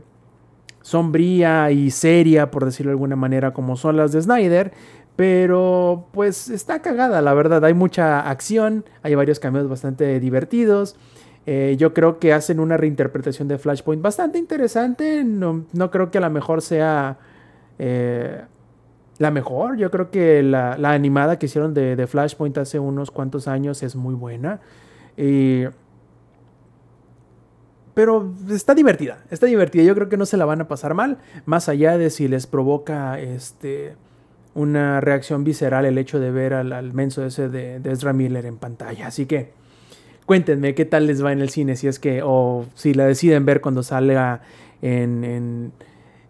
sombría y seria, por decirlo de alguna manera, como son las de Snyder. Pero pues está cagada, la verdad. Hay mucha acción, hay varios cameos bastante divertidos. Eh, yo creo que hacen una reinterpretación de Flashpoint bastante interesante. No, no creo que a lo mejor sea eh, la mejor. Yo creo que la, la animada que hicieron de, de Flashpoint hace unos cuantos años es muy buena. Y- pero está divertida, está divertida. Yo creo que no se la van a pasar mal. Más allá de si les provoca este una reacción visceral el hecho de ver al, al menso ese de, de Ezra Miller en pantalla. Así que cuéntenme qué tal les va en el cine, si es que, o si la deciden ver cuando salga en, en-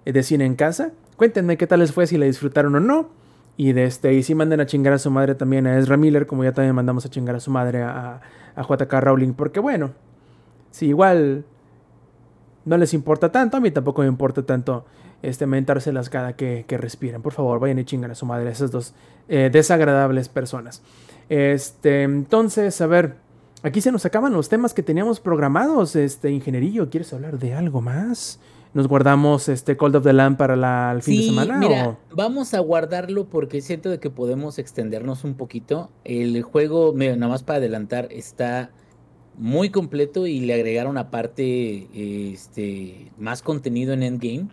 de cine en casa. Cuéntenme qué tal les fue, si la disfrutaron o no. Y de este, y si manden a chingar a su madre también a Ezra Miller, como ya también mandamos a chingar a su madre a, a JK Rowling, porque bueno, si igual no les importa tanto, a mí tampoco me importa tanto este mentárselas cada que, que respiren. Por favor, vayan y chingan a su madre esas dos eh, desagradables personas. Este, entonces, a ver, aquí se nos acaban los temas que teníamos programados. Este, ingenierillo, ¿quieres hablar de algo más? ¿Nos guardamos este Cold of the Lamb para la, el fin de semana? mira, o- vamos a guardarlo porque siento de que podemos extendernos un poquito. El juego, mira, nada más para adelantar, está muy completo y le agregaron aparte este más contenido en Endgame.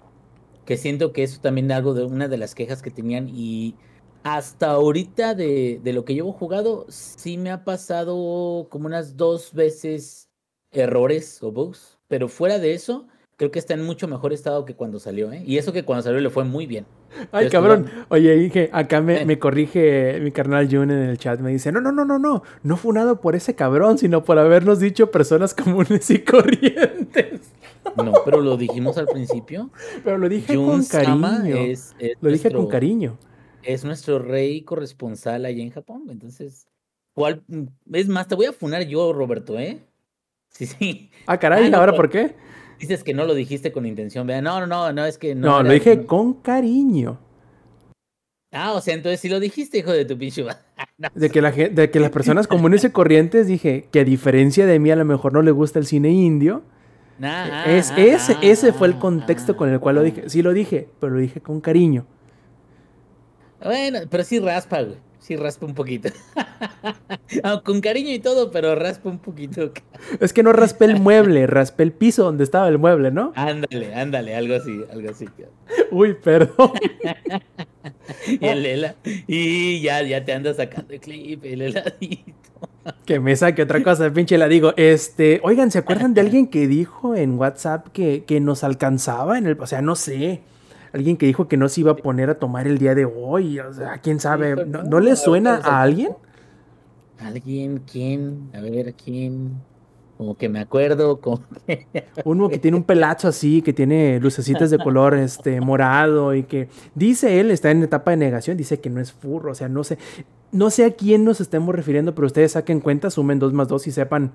Que siento que eso también es algo de una de las quejas que tenían. Y hasta ahorita de, de lo que llevo jugado, sí me ha pasado como unas dos veces errores o bugs. Pero fuera de eso, creo que está en mucho mejor estado que cuando salió, ¿eh? Y eso que cuando salió le fue muy bien. Ay, cabrón. Oye, dije, acá me, Eh. me corrige mi carnal Jun en el chat. Me dice, no, no, no, no, no. No funado por ese cabrón, sino por habernos dicho personas comunes y *laughs* corrientes. No, pero lo dijimos al principio. Pero lo dije Jun con cariño. es, es Lo dije con nuestro- cariño. Es nuestro rey corresponsal allá en Japón. Entonces, ¿cuál? Es más, te voy a funar yo, Roberto, ¿eh? Sí, sí. Ah, caray, Ah, ¿ahora por qué? Dices que no lo dijiste con intención, ¿verdad? No, no, no, no, es que no. No, era- lo dije no- con cariño. Ah, o sea, entonces sí lo dijiste, hijo de tu pinche. *laughs* No, De que, la, de que las personas comunes y corrientes dije que a diferencia de mí a lo mejor no le gusta el cine indio. nah, es, ah, ese, ah, ese fue el ah, contexto ah, con el cual lo ah. dije. Sí lo dije, pero lo dije con cariño. Bueno, pero sí raspa, güey. Sí raspa un poquito. *laughs* Ah, con cariño y todo, pero raspa un poquito. Es que no raspé el mueble, raspé el piso donde estaba el mueble, ¿no? Ándale, ándale, algo así, algo así. Uy, perdón. *laughs* Y el hela- y ya, ya te andas sacando el clip, el heladito. Que me saque otra cosa, pinche la digo. Este, oigan, ¿se acuerdan de *laughs* alguien que dijo en WhatsApp que, que nos alcanzaba en el, o sea, no sé, alguien que dijo que no se iba a poner a tomar el día de hoy, o sea, quién sabe, Hijo, ¿no, no, ¿no le suena nos a alguien? ¿Alguien? ¿Quién? A ver, ¿quién? Como que me acuerdo, como *laughs* que... Uno que tiene un pelazo así, que tiene lucecitas de color este morado y que dice él está en etapa de negación, dice que no es furro, o sea, no sé, no sé a quién nos estemos refiriendo, pero ustedes saquen cuenta, sumen dos más dos y sepan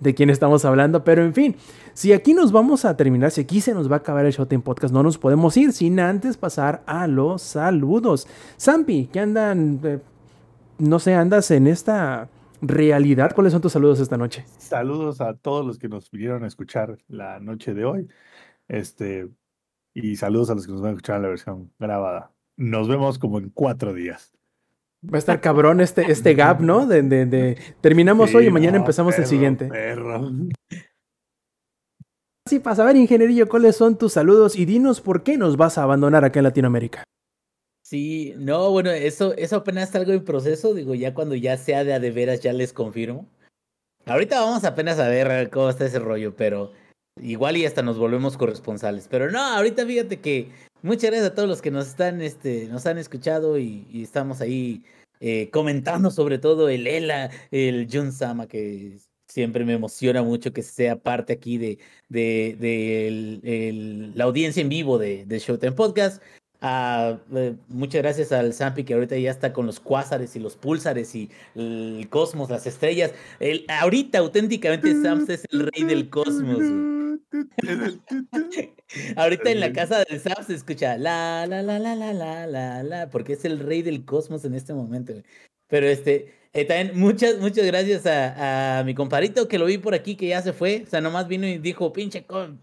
de quién estamos hablando, pero en fin, si aquí nos vamos a terminar, si aquí se nos va a acabar el Showtime Podcast, no nos podemos ir sin antes pasar a los saludos. Zampi, ¿qué andan? eh, no sé, andas en esta realidad. ¿Cuáles son tus saludos esta noche? Saludos a todos los que nos vinieron a escuchar la noche de hoy. Este, y saludos a los que nos van a escuchar en la versión grabada. Nos vemos como en cuatro días. Va a estar cabrón este, este gap, ¿no? De, de- de- terminamos hoy y mañana no, empezamos el siguiente. perro. Sí, para saber, ingenierillo, cuáles son tus saludos y dinos por qué nos vas a abandonar acá en Latinoamérica. Sí, no, bueno, eso, eso apenas está algo en proceso, digo, ya cuando ya sea de a de veras ya les confirmo. Ahorita vamos apenas a ver cómo está ese rollo, pero igual y hasta nos volvemos corresponsales. Pero no, ahorita fíjate que muchas gracias a todos los que nos están, este, nos han escuchado y, estamos ahí eh, comentando sobre todo el Ela, el Jun Sama, que siempre me emociona mucho que sea parte aquí de, de, la audiencia en vivo de, de Showtime Podcast. Ah, eh, muchas gracias al Zampi que ahorita ya está con los cuásares y los púlsares y el cosmos, las estrellas. El, ahorita auténticamente Sams es el rey del cosmos. *laughs* ahorita en la casa del Sams se escucha la la la la la la la la porque es el rey del cosmos en este momento. Pero este, eh, también muchas, muchas gracias a, a, mi compadrito que lo vi por aquí que ya se fue. O sea, nomás vino y dijo, pinche con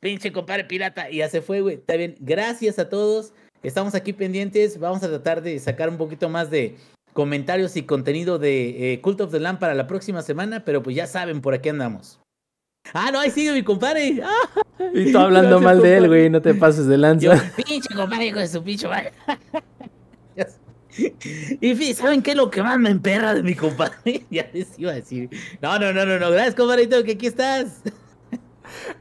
pinche compadre pirata, y ya se fue, güey. Está bien, gracias a todos. Estamos aquí pendientes. Vamos a tratar de sacar un poquito más de comentarios y contenido de eh, Cult of the Lamb para la próxima semana, pero pues ya saben, por aquí andamos. Ah, no, ahí sigue mi compadre. *laughs* Y tú hablando mal de él, güey, no te pases de lanza. pinche compadre, hijo de su pinche madre. *laughs* Y ¿saben qué es lo que más me emperra de mi compadre? *laughs* Ya les iba a decir. No, no, no, no, no. Gracias, compadrito, que aquí estás.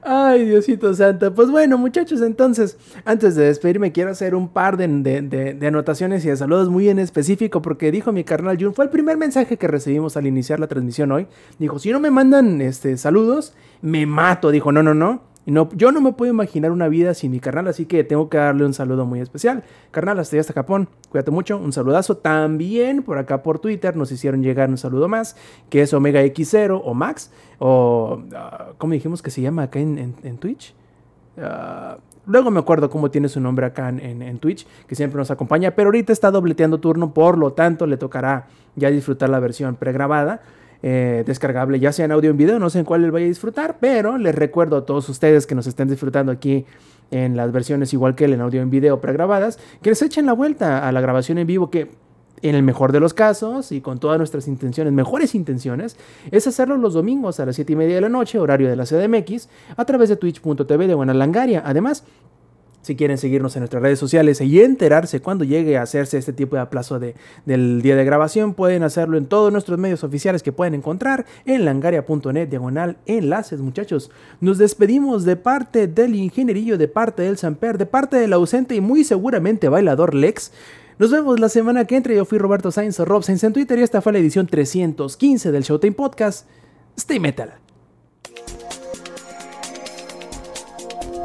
Ay, Diosito Santo. Pues bueno, muchachos, entonces, antes de despedirme, quiero hacer un par de, anotaciones y de saludos muy en específico, porque dijo mi carnal Jun, fue el primer mensaje que recibimos al iniciar la transmisión hoy. Dijo, si no me mandan este, saludos, me mato. Dijo, no, no, no. No, yo no me puedo imaginar una vida sin mi carnal, así que tengo que darle un saludo muy especial. Carnal, hasta allá hasta Japón. Cuídate mucho, un saludazo. También por acá por Twitter nos hicieron llegar un saludo más, que es Omega X0 o Max, o uh, ¿cómo dijimos que se llama acá en, en, Twitch? Uh, luego me acuerdo cómo tiene su nombre acá en, en, Twitch, que siempre nos acompaña, pero ahorita está dobleteando turno, por lo tanto le tocará ya disfrutar la versión pregrabada. Eh, descargable, ya sea en audio en video, no sé en cuál les vaya a disfrutar, pero les recuerdo a todos ustedes que nos estén disfrutando aquí en las versiones igual que él en audio en video pregrabadas, que les echen la vuelta a la grabación en vivo que en el mejor de los casos y con todas nuestras intenciones, mejores intenciones, es hacerlo los domingos a las 7 y media de la noche, horario de la CDMX, a través de twitch.tv de Buena Langaria. Además, si quieren seguirnos en nuestras redes sociales y enterarse cuando llegue a hacerse este tipo de aplazo de, del día de grabación, pueden hacerlo en todos nuestros medios oficiales que pueden encontrar en langaria.net diagonal enlaces, muchachos. Nos despedimos de parte del ingenierillo, de parte del Samper, de parte del ausente y muy seguramente bailador Lex. Nos vemos la semana que entra. Yo fui Roberto Sainz o Rob Sainz en Twitter y esta fue la edición 315 del Showtime Podcast. Stay Metal.